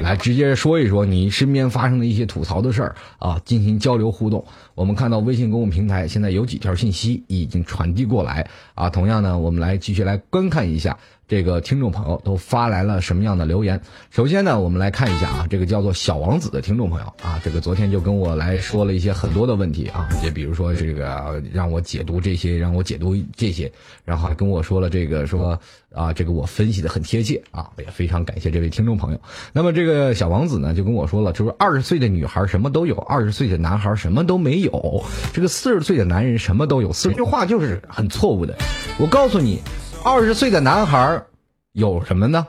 来，直接说一说你身边发生的一些吐槽的事儿啊，进行交流互动。我们看到微信公共平台现在有几条信息已经传递过来啊。同样呢，我们来继续来观看一下。这个听众朋友都发来了什么样的留言？首先呢，我们来看一下啊，这个叫做小王子的听众朋友啊，这个昨天就跟我来说了一些很多的问题啊，就比如说这个让我解读这些，让我解读这些，然后还跟我说了这个说啊，这个我分析的很贴切啊，也非常感谢这位听众朋友。那么这个小王子呢，就跟我说了，就是二十岁的女孩什么都有，二十岁的男孩什么都没有，这个四十岁的男人什么都有，四句话就是很错误的。我告诉你。二十岁的男孩有什么呢？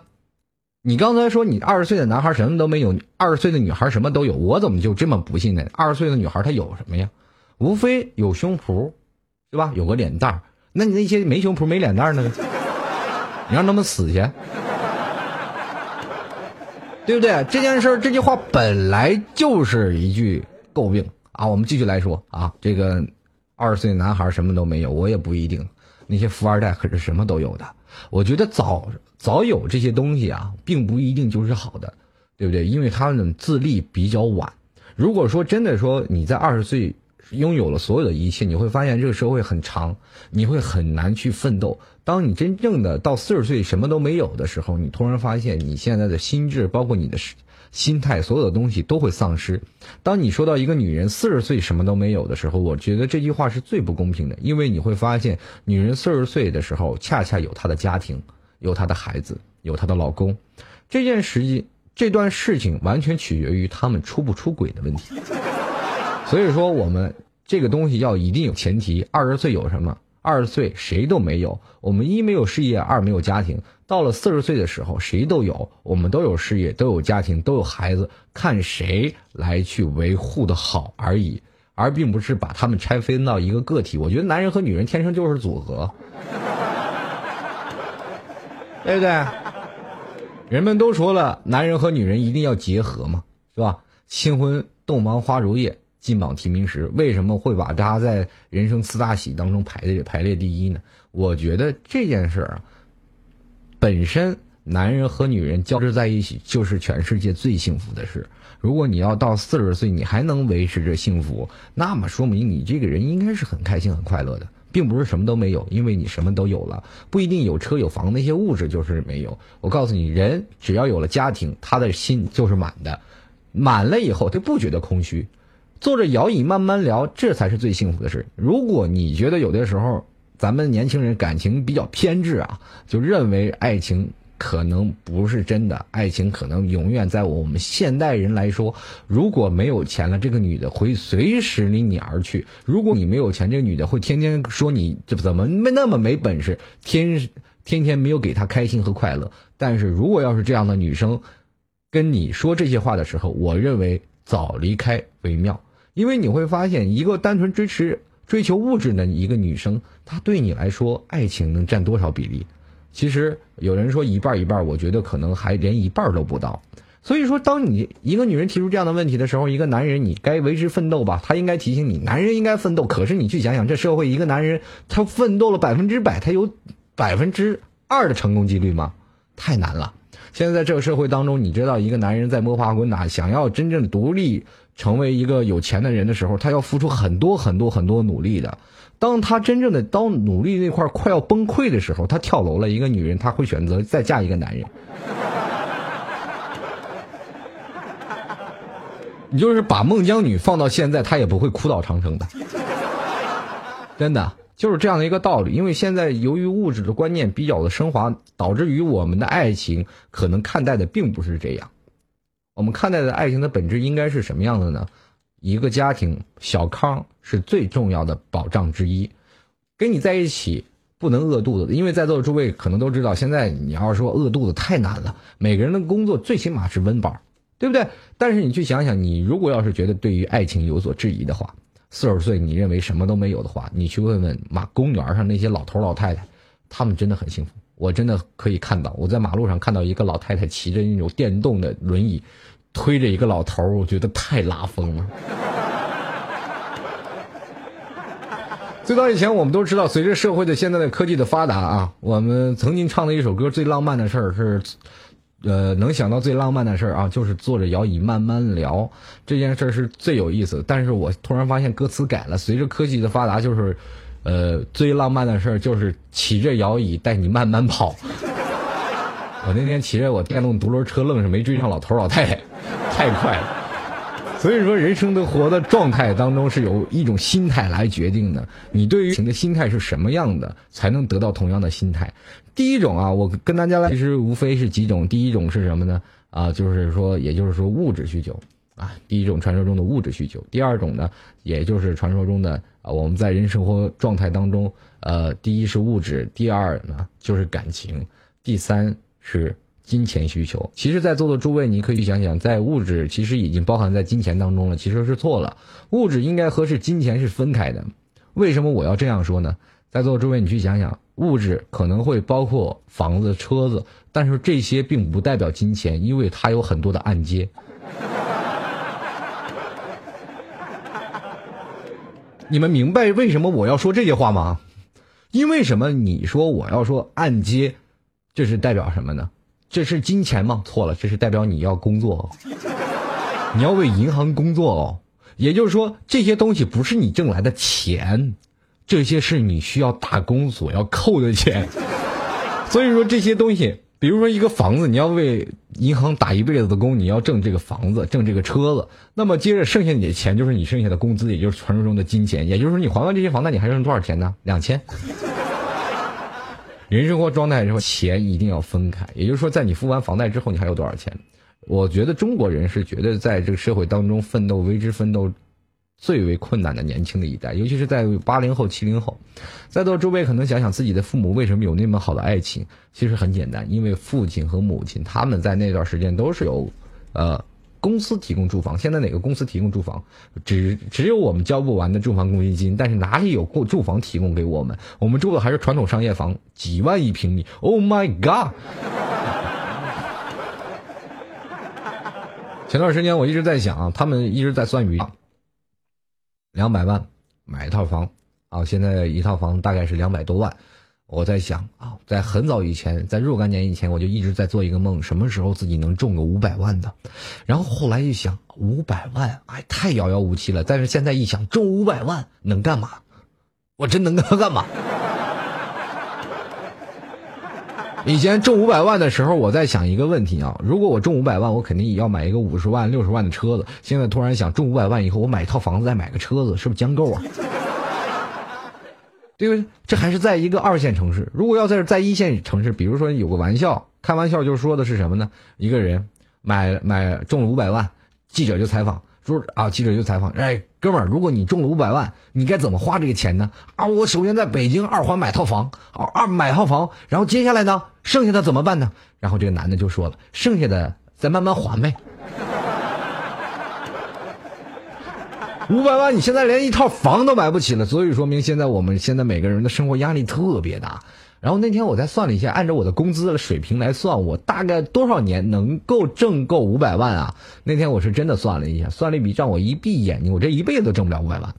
你刚才说你二十岁的男孩什么都没有，二十岁的女孩什么都有，我怎么就这么不信呢？二十岁的女孩她有什么呀？无非有胸脯，对吧？有个脸蛋儿。那你那些没胸脯没脸蛋儿呢？你让他们死去，对不对？这件事这句话本来就是一句诟病啊。我们继续来说啊，这个二十岁男孩什么都没有，我也不一定。那些富二代可是什么都有的，我觉得早早有这些东西啊，并不一定就是好的，对不对？因为他们自立比较晚。如果说真的说你在二十岁拥有了所有的一切，你会发现这个社会很长，你会很难去奋斗。当你真正的到四十岁什么都没有的时候，你突然发现你现在的心智，包括你的心态，所有的东西都会丧失。当你说到一个女人四十岁什么都没有的时候，我觉得这句话是最不公平的，因为你会发现，女人四十岁的时候，恰恰有她的家庭，有她的孩子，有她的老公。这件事情，这段事情完全取决于他们出不出轨的问题。所以说，我们这个东西要一定有前提。二十岁有什么？二十岁谁都没有，我们一没有事业，二没有家庭。到了四十岁的时候，谁都有，我们都有事业，都有家庭，都有孩子，看谁来去维护的好而已，而并不是把他们拆分到一个个体。我觉得男人和女人天生就是组合，对不对？人们都说了，男人和女人一定要结合嘛，是吧？新婚洞房花烛夜。金榜题名时，为什么会把他在人生四大喜当中排列排列第一呢？我觉得这件事儿啊，本身男人和女人交织在一起就是全世界最幸福的事。如果你要到四十岁你还能维持着幸福，那么说明你这个人应该是很开心很快乐的，并不是什么都没有，因为你什么都有了，不一定有车有房那些物质就是没有。我告诉你，人只要有了家庭，他的心就是满的，满了以后他不觉得空虚。坐着摇椅慢慢聊，这才是最幸福的事。如果你觉得有的时候咱们年轻人感情比较偏执啊，就认为爱情可能不是真的，爱情可能永远在我们现代人来说，如果没有钱了，这个女的会随时离你而去；如果你没有钱，这个女的会天天说你这怎么没那么没本事，天天天没有给她开心和快乐。但是如果要是这样的女生跟你说这些话的时候，我认为早离开为妙。因为你会发现，一个单纯追持追求物质的一个女生，他对你来说，爱情能占多少比例？其实有人说一半一半，我觉得可能还连一半都不到。所以说，当你一个女人提出这样的问题的时候，一个男人你该为之奋斗吧？他应该提醒你，男人应该奋斗。可是你去想想，这社会一个男人他奋斗了百分之百，他有百分之二的成功几率吗？太难了。现在在这个社会当中，你知道一个男人在摸爬滚打，想要真正独立。成为一个有钱的人的时候，他要付出很多很多很多努力的。当他真正的当努力那块快要崩溃的时候，他跳楼了。一个女人，她会选择再嫁一个男人。你就是把孟姜女放到现在，她也不会哭倒长城的。真的就是这样的一个道理。因为现在由于物质的观念比较的升华，导致于我们的爱情可能看待的并不是这样。我们看待的爱情的本质应该是什么样的呢？一个家庭小康是最重要的保障之一，跟你在一起不能饿肚子，因为在座的诸位可能都知道，现在你要是说饿肚子太难了，每个人的工作最起码是温饱，对不对？但是你去想想，你如果要是觉得对于爱情有所质疑的话，四十岁你认为什么都没有的话，你去问问马公园上那些老头老太太，他们真的很幸福。我真的可以看到，我在马路上看到一个老太太骑着那种电动的轮椅，推着一个老头儿，我觉得太拉风了。最早以前，我们都知道，随着社会的现在的科技的发达啊，我们曾经唱的一首歌，最浪漫的事儿是，呃，能想到最浪漫的事儿啊，就是坐着摇椅慢慢聊，这件事儿是最有意思。但是我突然发现歌词改了，随着科技的发达，就是。呃，最浪漫的事儿就是骑着摇椅带你慢慢跑。我那天骑着我电动独轮车，愣是没追上老头老太太，太快了。所以说，人生的活的状态当中是有一种心态来决定的。你对于情的心态是什么样的，才能得到同样的心态。第一种啊，我跟大家来，其实无非是几种。第一种是什么呢？啊，就是说，也就是说物质需求。啊，第一种传说中的物质需求，第二种呢，也就是传说中的啊，我们在人生活状态当中，呃，第一是物质，第二呢就是感情，第三是金钱需求。其实，在座的诸位，你可以想想，在物质其实已经包含在金钱当中了，其实是错了。物质应该和是金钱是分开的。为什么我要这样说呢？在座的诸位，你去想想，物质可能会包括房子、车子，但是这些并不代表金钱，因为它有很多的按揭。你们明白为什么我要说这些话吗？因为什么？你说我要说按揭，这是代表什么呢？这是金钱吗？错了，这是代表你要工作哦，你要为银行工作哦。也就是说，这些东西不是你挣来的钱，这些是你需要打工所要扣的钱。所以说这些东西。比如说一个房子，你要为银行打一辈子的工，你要挣这个房子，挣这个车子，那么接着剩下你的钱就是你剩下的工资，也就是传说中的金钱。也就是说，你还完这些房贷，你还剩多少钱呢？两千。人生活状态之后，钱一定要分开。也就是说，在你付完房贷之后，你还有多少钱？我觉得中国人是觉得在这个社会当中奋斗、为之奋斗。最为困难的年轻的一代，尤其是在八零后、七零后，在座诸位可能想想自己的父母为什么有那么好的爱情？其实很简单，因为父亲和母亲他们在那段时间都是有，呃，公司提供住房。现在哪个公司提供住房？只只有我们交不完的住房公积金，但是哪里有过住房提供给我们？我们住的还是传统商业房，几万一平米。Oh my god！前段时间我一直在想，他们一直在算鱼。两百万买一套房啊，现在一套房大概是两百多万。我在想啊，在很早以前，在若干年以前，我就一直在做一个梦，什么时候自己能中个五百万的。然后后来一想，五百万，哎，太遥遥无期了。但是现在一想，中五百万能干嘛？我真能干嘛？以前中五百万的时候，我在想一个问题啊，如果我中五百万，我肯定也要买一个五十万、六十万的车子。现在突然想，中五百万以后，我买一套房子，再买个车子，是不是将够啊？对不对？这还是在一个二线城市。如果要在在一线城市，比如说有个玩笑，开玩笑就说的是什么呢？一个人买买中了五百万，记者就采访说啊，记者就采访，哎，哥们儿，如果你中了五百万，你该怎么花这个钱呢？啊，我首先在北京二环买套房，啊，二买套房，然后接下来呢，剩下的怎么办呢？然后这个男的就说了，剩下的再慢慢还呗。五百万，你现在连一套房都买不起了，所以说明现在我们现在每个人的生活压力特别大。然后那天我再算了一下，按照我的工资的水平来算，我大概多少年能够挣够五百万啊？那天我是真的算了一下，算了一笔账，我一闭眼睛，我这一辈子都挣不了五百万，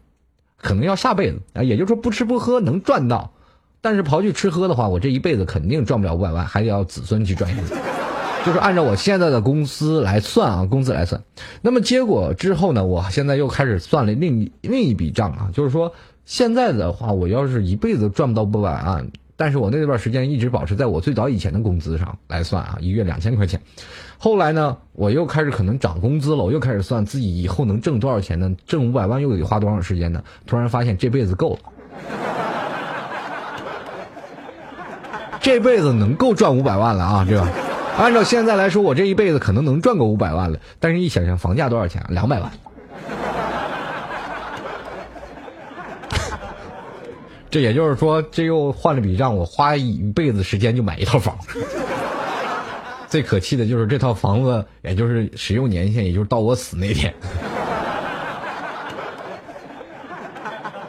可能要下辈子啊。也就是说，不吃不喝能赚到，但是刨去吃喝的话，我这一辈子肯定赚不了五百万，还得要子孙去赚。就是按照我现在的工资来算啊，工资来算。那么结果之后呢，我现在又开始算了另另一笔账啊，就是说现在的话，我要是一辈子赚不到五百万，但是我那段时间一直保持在我最早以前的工资上来算啊，一月两千块钱。后来呢，我又开始可能涨工资了，我又开始算自己以后能挣多少钱呢？挣五百万又得花多长时间呢？突然发现这辈子够了，这辈子能够赚五百万了啊，这个。按照现在来说，我这一辈子可能能赚个五百万了。但是，一想想房价多少钱？两百万。这也就是说，这又换了笔账，我花一辈子时间就买一套房。最可气的就是这套房子，也就是使用年限，也就是到我死那天。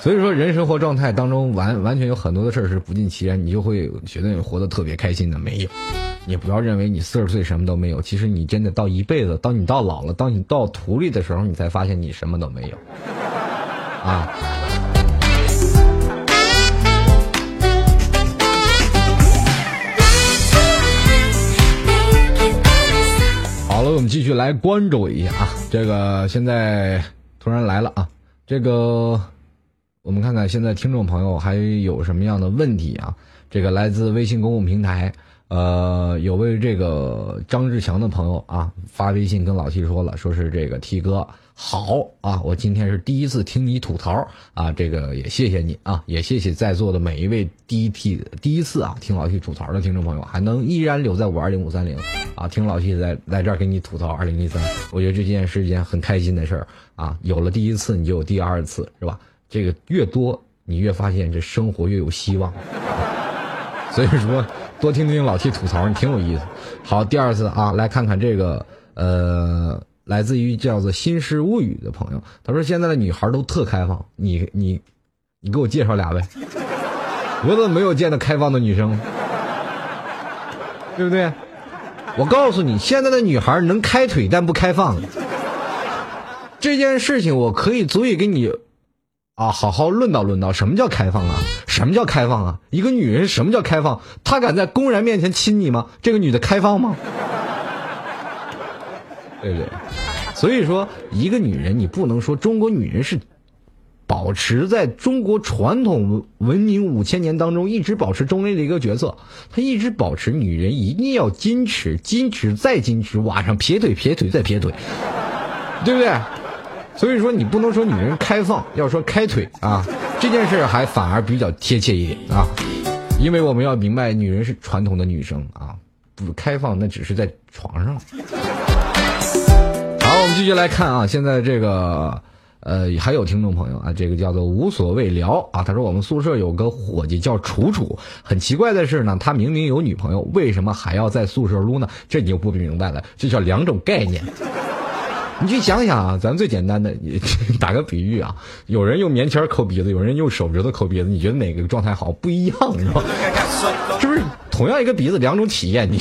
所以说，人生活状态当中完完全有很多的事儿是不尽其然，你就会觉得你活得特别开心的，没有。你不要认为你四十岁什么都没有，其实你真的到一辈子，当你到老了，当你到土里的时候，你才发现你什么都没有。啊！好了，我们继续来关注一下啊，这个现在突然来了啊，这个我们看看现在听众朋友还有什么样的问题啊？这个来自微信公共平台。呃，有位这个张志强的朋友啊，发微信跟老 T 说了，说是这个 T 哥好啊，我今天是第一次听你吐槽啊，这个也谢谢你啊，也谢谢在座的每一位第一 T 第一次啊听老 T 吐槽的听众朋友，还能依然留在五二零五三零啊，听老 T 在在这儿给你吐槽二零一三，我觉得这件是一件很开心的事儿啊，有了第一次，你就有第二次，是吧？这个越多，你越发现这生活越有希望，所以说。多听听老 T 吐槽，你挺有意思。好，第二次啊，来看看这个，呃，来自于叫做《新诗物语》的朋友，他说现在的女孩都特开放，你你你给我介绍俩呗？我怎么没有见到开放的女生？对不对？我告诉你，现在的女孩能开腿但不开放，这件事情我可以足以给你。啊，好好论道论道，什么叫开放啊？什么叫开放啊？一个女人什么叫开放？她敢在公然面前亲你吗？这个女的开放吗？对不对？所以说，一个女人，你不能说中国女人是保持在中国传统文明五千年当中一直保持中立的一个角色，她一直保持女人一定要矜持，矜持再矜持，晚上撇腿撇腿再撇腿，对不对？所以说，你不能说女人开放，要说开腿啊，这件事还反而比较贴切一点啊，因为我们要明白，女人是传统的女生啊，不开放那只是在床上。好，我们继续来看啊，现在这个呃还有听众朋友啊，这个叫做无所谓聊啊，他说我们宿舍有个伙计叫楚楚，很奇怪的是呢，他明明有女朋友，为什么还要在宿舍撸呢？这你就不明白了，这叫两种概念。你去想想啊，咱最简单的，打个比喻啊，有人用棉签抠鼻子，有人用手指头抠鼻子，你觉得哪个状态好？不一样，是吧？是不是同样一个鼻子，两种体验？你。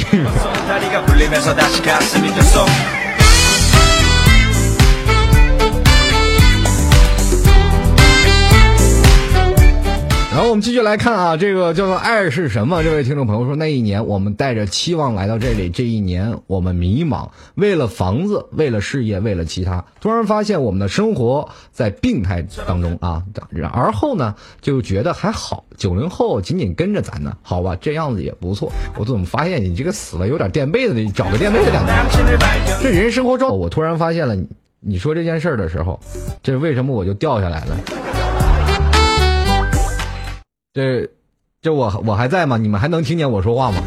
然后我们继续来看啊，这个叫做“爱是什么”？这位听众朋友说，那一年我们带着期望来到这里，这一年我们迷茫，为了房子，为了事业，为了其他，突然发现我们的生活在病态当中啊。而后呢，就觉得还好，九零后紧紧跟着咱呢，好吧，这样子也不错。我怎么发现你这个死了有点垫背的，找个垫背的感觉？这人生活中，我突然发现了，你说这件事儿的时候，这为什么我就掉下来了？这，这我我还在吗？你们还能听见我说话吗？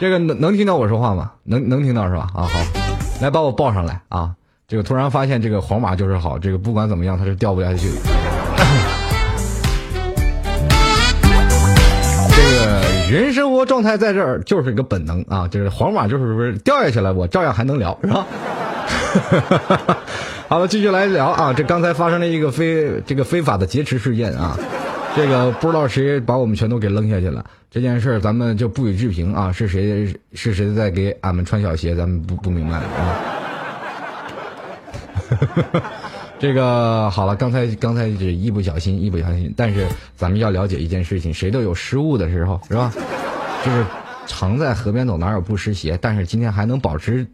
这个能能听到我说话吗？能能听到是吧？啊好，来把我抱上来啊！这个突然发现这个皇马就是好，这个不管怎么样它是掉不下去。这个人生活状态在这儿就是一个本能啊，就是皇马就是不是掉下去了，我照样还能聊是吧？好了，继续来聊啊！这刚才发生了一个非这个非法的劫持事件啊。这个不知道谁把我们全都给扔下去了，这件事儿咱们就不予置评啊！是谁是谁在给俺们穿小鞋？咱们不不明白啊。这个好了，刚才刚才是一不小心，一不小心，但是咱们要了解一件事情，谁都有失误的时候，是吧？就是常在河边走，哪有不湿鞋？但是今天还能保持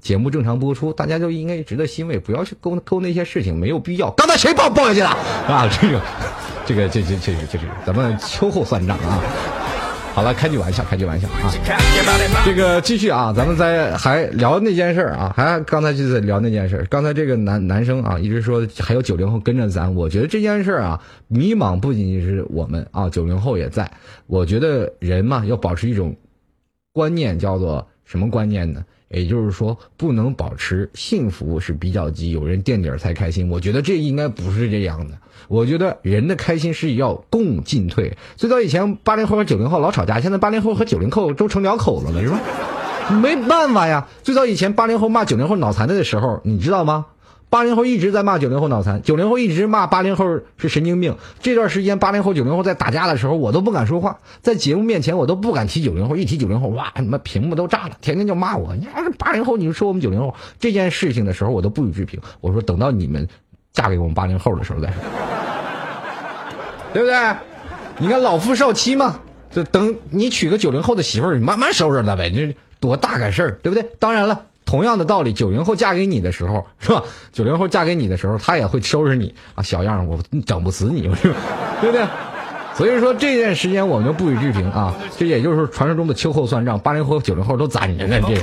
节目正常播出，大家就应该值得欣慰，不要去勾勾那些事情，没有必要。刚才谁抱抱下去了啊？这个。这个这这这这这咱们秋后算账啊！好了，开句玩笑，开句玩笑啊！这个继续啊，咱们在还聊那件事啊，还刚才就在聊那件事。刚才这个男男生啊，一直说还有九零后跟着咱，我觉得这件事啊，迷茫不仅仅是我们啊，九零后也在。我觉得人嘛，要保持一种观念，叫做什么观念呢？也就是说，不能保持幸福是比较急，有人垫底儿才开心。我觉得这应该不是这样的。我觉得人的开心是要共进退。最早以前八零后和九零后老吵架，现在八零后和九零后都成两口子了，是吧？没办法呀。最早以前八零后骂九零后脑残的时候，你知道吗？八零后一直在骂九零后脑残，九零后一直骂八零后是神经病。这段时间八零后九零后在打架的时候，我都不敢说话，在节目面前我都不敢提九零后，一提九零后，哇，他妈屏幕都炸了，天天就骂我。你要是八零后，你就说我们九零后这件事情的时候，我都不予置评。我说等到你们嫁给我们八零后的时候再说，对不对？你看老夫少妻嘛，就等你娶个九零后的媳妇儿，你慢慢收拾她呗，这多大个事儿，对不对？当然了。同样的道理，九零后嫁给你的时候，是吧？九零后嫁给你的时候，他也会收拾你啊，小样我整不死你，对不对？所以说这段时间我们不予置评啊。这也就是传说中的秋后算账，八零后、九零后都攒着呢。这，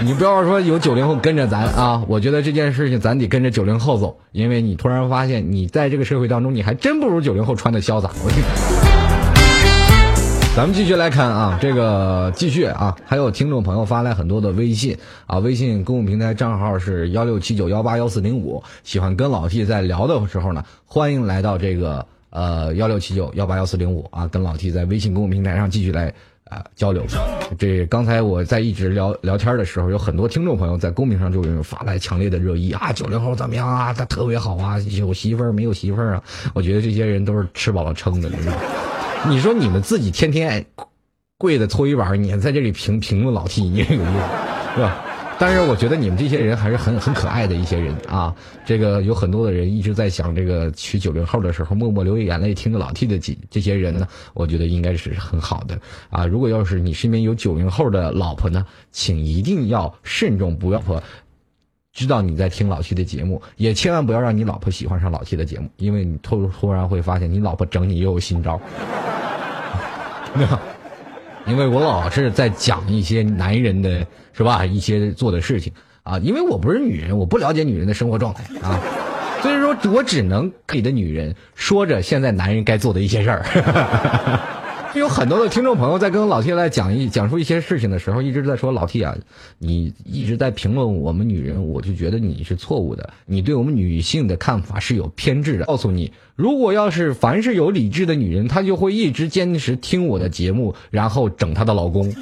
你不要说有九零后跟着咱啊，我觉得这件事情咱得跟着九零后走，因为你突然发现你在这个社会当中，你还真不如九零后穿的潇洒。我去咱们继续来看啊，这个继续啊，还有听众朋友发来很多的微信啊，微信公共平台账号是幺六七九幺八幺四零五，喜欢跟老 T 在聊的时候呢，欢迎来到这个呃幺六七九幺八幺四零五啊，跟老 T 在微信公共平台上继续来啊交流。这刚才我在一直聊聊天的时候，有很多听众朋友在公屏上就发来强烈的热议啊，九零后怎么样啊？他特别好啊，有媳妇儿没有媳妇儿啊？我觉得这些人都是吃饱了撑的，你知道吗？你说你们自己天天跪着搓衣板，你还在这里评评论老 T，你这个意思是吧？但是我觉得你们这些人还是很很可爱的一些人啊。这个有很多的人一直在想，这个娶九零后的时候默默流眼泪听着老 T 的这这些人呢，我觉得应该是很好的啊。如果要是你身边有九零后的老婆呢，请一定要慎重，不要婆知道你在听老 T 的节目，也千万不要让你老婆喜欢上老 T 的节目，因为你突突然会发现你老婆整你又有新招。因为我老是在讲一些男人的是吧，一些做的事情啊，因为我不是女人，我不了解女人的生活状态啊，所以说我只能给的女人说着现在男人该做的一些事儿。有很多的听众朋友在跟老 T 来讲一讲述一些事情的时候，一直在说老 T 啊，你一直在评论我们女人，我就觉得你是错误的，你对我们女性的看法是有偏执的。告诉你，如果要是凡是有理智的女人，她就会一直坚持听我的节目，然后整她的老公，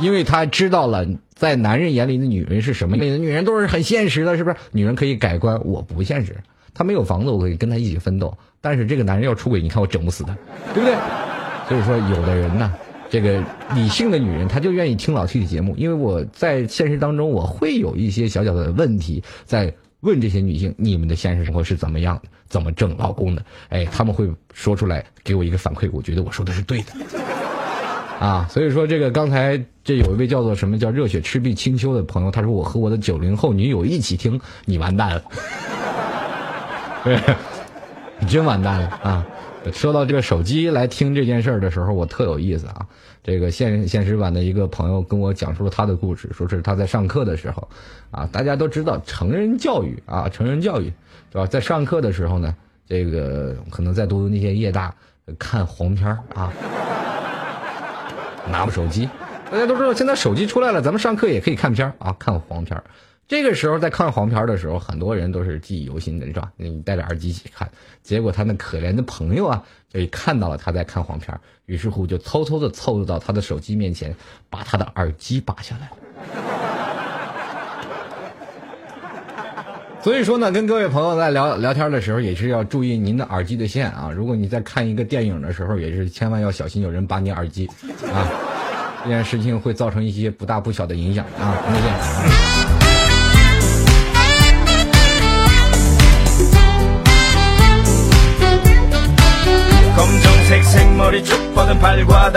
因为她知道了，在男人眼里的女人是什么样的，女人都是很现实的，是不是？女人可以改观，我不现实。他没有房子，我可以跟他一起奋斗。但是这个男人要出轨，你看我整不死他，对不对？所以说，有的人呢，这个理性的女人，她就愿意听老 T 的节目，因为我在现实当中，我会有一些小小的问题，在问这些女性，你们的现实生活是怎么样的？怎么整老公的？哎，他们会说出来给我一个反馈，我觉得我说的是对的。啊，所以说这个刚才这有一位叫做什么叫热血赤壁青丘的朋友，他说我和我的九零后女友一起听，你完蛋了，你真完蛋了啊！说到这个手机来听这件事儿的时候，我特有意思啊。这个现现实版的一个朋友跟我讲述了他的故事，说是他在上课的时候，啊，大家都知道成人教育啊，成人教育是吧？在上课的时候呢，这个可能在读那些夜大看黄片儿啊。拿部手机，大家都知道现在手机出来了，咱们上课也可以看片啊，看黄片这个时候在看黄片的时候，很多人都是记忆犹新的，是吧？你戴着耳机一起看，结果他那可怜的朋友啊，就看到了他在看黄片于是乎就偷偷的凑到他的手机面前，把他的耳机拔下来。所以说呢，跟各位朋友在聊聊天的时候，也是要注意您的耳机的线啊。如果你在看一个电影的时候，也是千万要小心有人拔你耳机啊，这件事情会造成一些不大不小的影响啊。再见。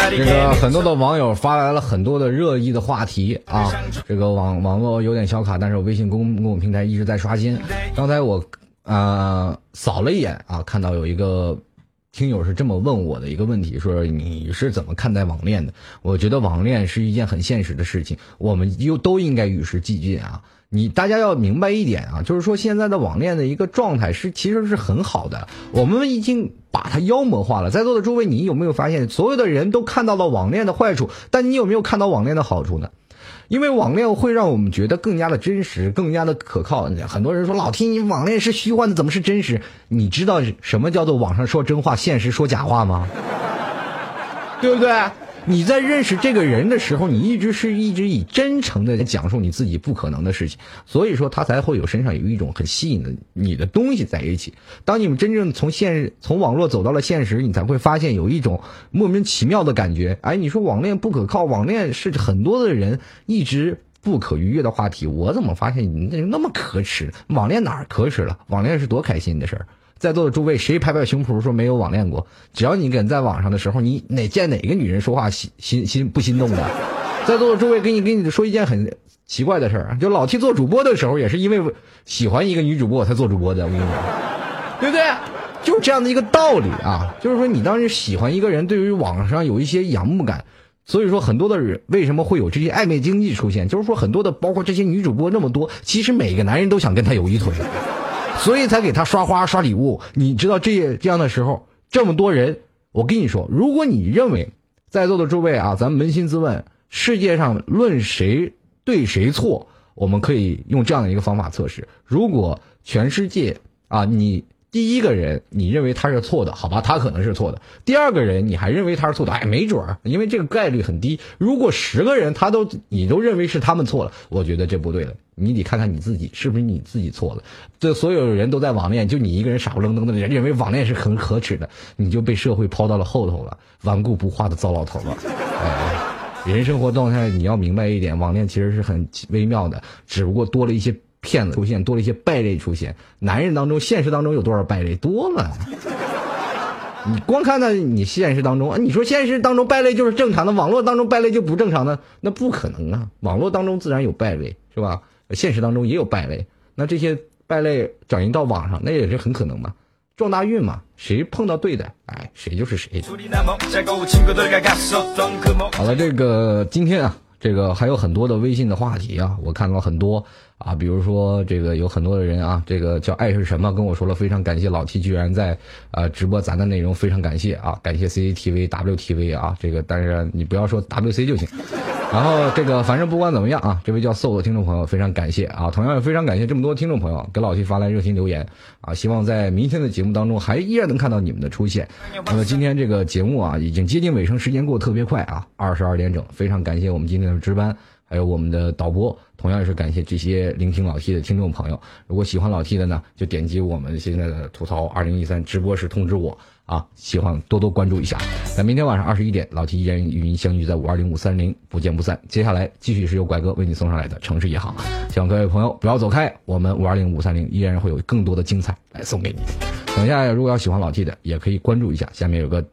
这个很多的网友发来了很多的热议的话题啊，这个网网络有点小卡，但是我微信公公共平台一直在刷新。刚才我啊扫了一眼啊，看到有一个听友是这么问我的一个问题，说你是怎么看待网恋的？我觉得网恋是一件很现实的事情，我们又都应该与时俱进啊。你大家要明白一点啊，就是说现在的网恋的一个状态是其实是很好的，我们已经把它妖魔化了。在座的诸位，你有没有发现，所有的人都看到了网恋的坏处，但你有没有看到网恋的好处呢？因为网恋会让我们觉得更加的真实，更加的可靠。很多人说老听你网恋是虚幻的，怎么是真实？你知道什么叫做网上说真话，现实说假话吗？对不对？你在认识这个人的时候，你一直是一直以真诚的讲述你自己不可能的事情，所以说他才会有身上有一种很吸引的你的东西在一起。当你们真正从现从网络走到了现实，你才会发现有一种莫名其妙的感觉。哎，你说网恋不可靠，网恋是很多的人一直不可逾越的话题。我怎么发现你那那么可耻？网恋哪儿可耻了？网恋是多开心的事儿。在座的诸位，谁拍拍胸脯说没有网恋过？只要你跟在网上的时候，你哪见哪个女人说话心心心不心动的？在座的诸位，给你给你说一件很奇怪的事儿，就老 T 做主播的时候，也是因为喜欢一个女主播才做主播的。我跟你说，对不对？就是这样的一个道理啊。就是说，你当时喜欢一个人，对于网上有一些仰慕感，所以说很多的人为什么会有这些暧昧经济出现？就是说，很多的包括这些女主播那么多，其实每个男人都想跟她有一腿。所以才给他刷花刷礼物，你知道这这样的时候，这么多人，我跟你说，如果你认为在座的诸位啊，咱们扪心自问，世界上论谁对谁错，我们可以用这样的一个方法测试。如果全世界啊，你第一个人你认为他是错的，好吧，他可能是错的；第二个人你还认为他是错的，哎，没准儿，因为这个概率很低。如果十个人他都你都认为是他们错了，我觉得这不对了。你得看看你自己是不是你自己错了。这所有人都在网恋，就你一个人傻不愣登的人认为网恋是很可耻的，你就被社会抛到了后头了，顽固不化的糟老头了。哎，人生活状态你要明白一点，网恋其实是很微妙的，只不过多了一些骗子出现，多了一些败类出现。男人当中，现实当中有多少败类？多了。你光看到你现实当中，你说现实当中败类就是正常的，网络当中败类就不正常的，那不可能啊！网络当中自然有败类，是吧？现实当中也有败类，那这些败类转移到网上，那也是很可能嘛，撞大运嘛，谁碰到对的，哎，谁就是谁。好了，这个今天啊，这个还有很多的微信的话题啊，我看到很多。啊，比如说这个有很多的人啊，这个叫爱是什么跟我说了，非常感谢老 T 居然在啊直播咱的内容，非常感谢啊，感谢 CCTV WTV 啊，这个但是你不要说 WC 就行。然后这个反正不管怎么样啊，这位叫 Soul 的听众朋友非常感谢啊，同样也非常感谢这么多听众朋友给老 T 发来热心留言啊，希望在明天的节目当中还依然能看到你们的出现。那么今天这个节目啊已经接近尾声，时间过得特别快啊，二十二点整，非常感谢我们今天的值班。还有我们的导播，同样也是感谢这些聆听老 T 的听众朋友。如果喜欢老 T 的呢，就点击我们现在的吐槽二零一三直播时通知我啊，希望多多关注一下。那明天晚上二十一点，老 T 依然与您相遇在五二零五三零，不见不散。接下来继续是由拐哥为你送上来的城市夜航，希望各位朋友不要走开，我们五二零五三零依然会有更多的精彩来送给你。等一下，如果要喜欢老 T 的，也可以关注一下，下面有个。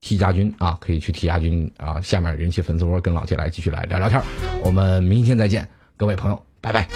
T 家军啊，可以去 T 家军啊，下面人气粉丝窝跟老铁来继续来聊聊天我们明天再见，各位朋友，拜拜。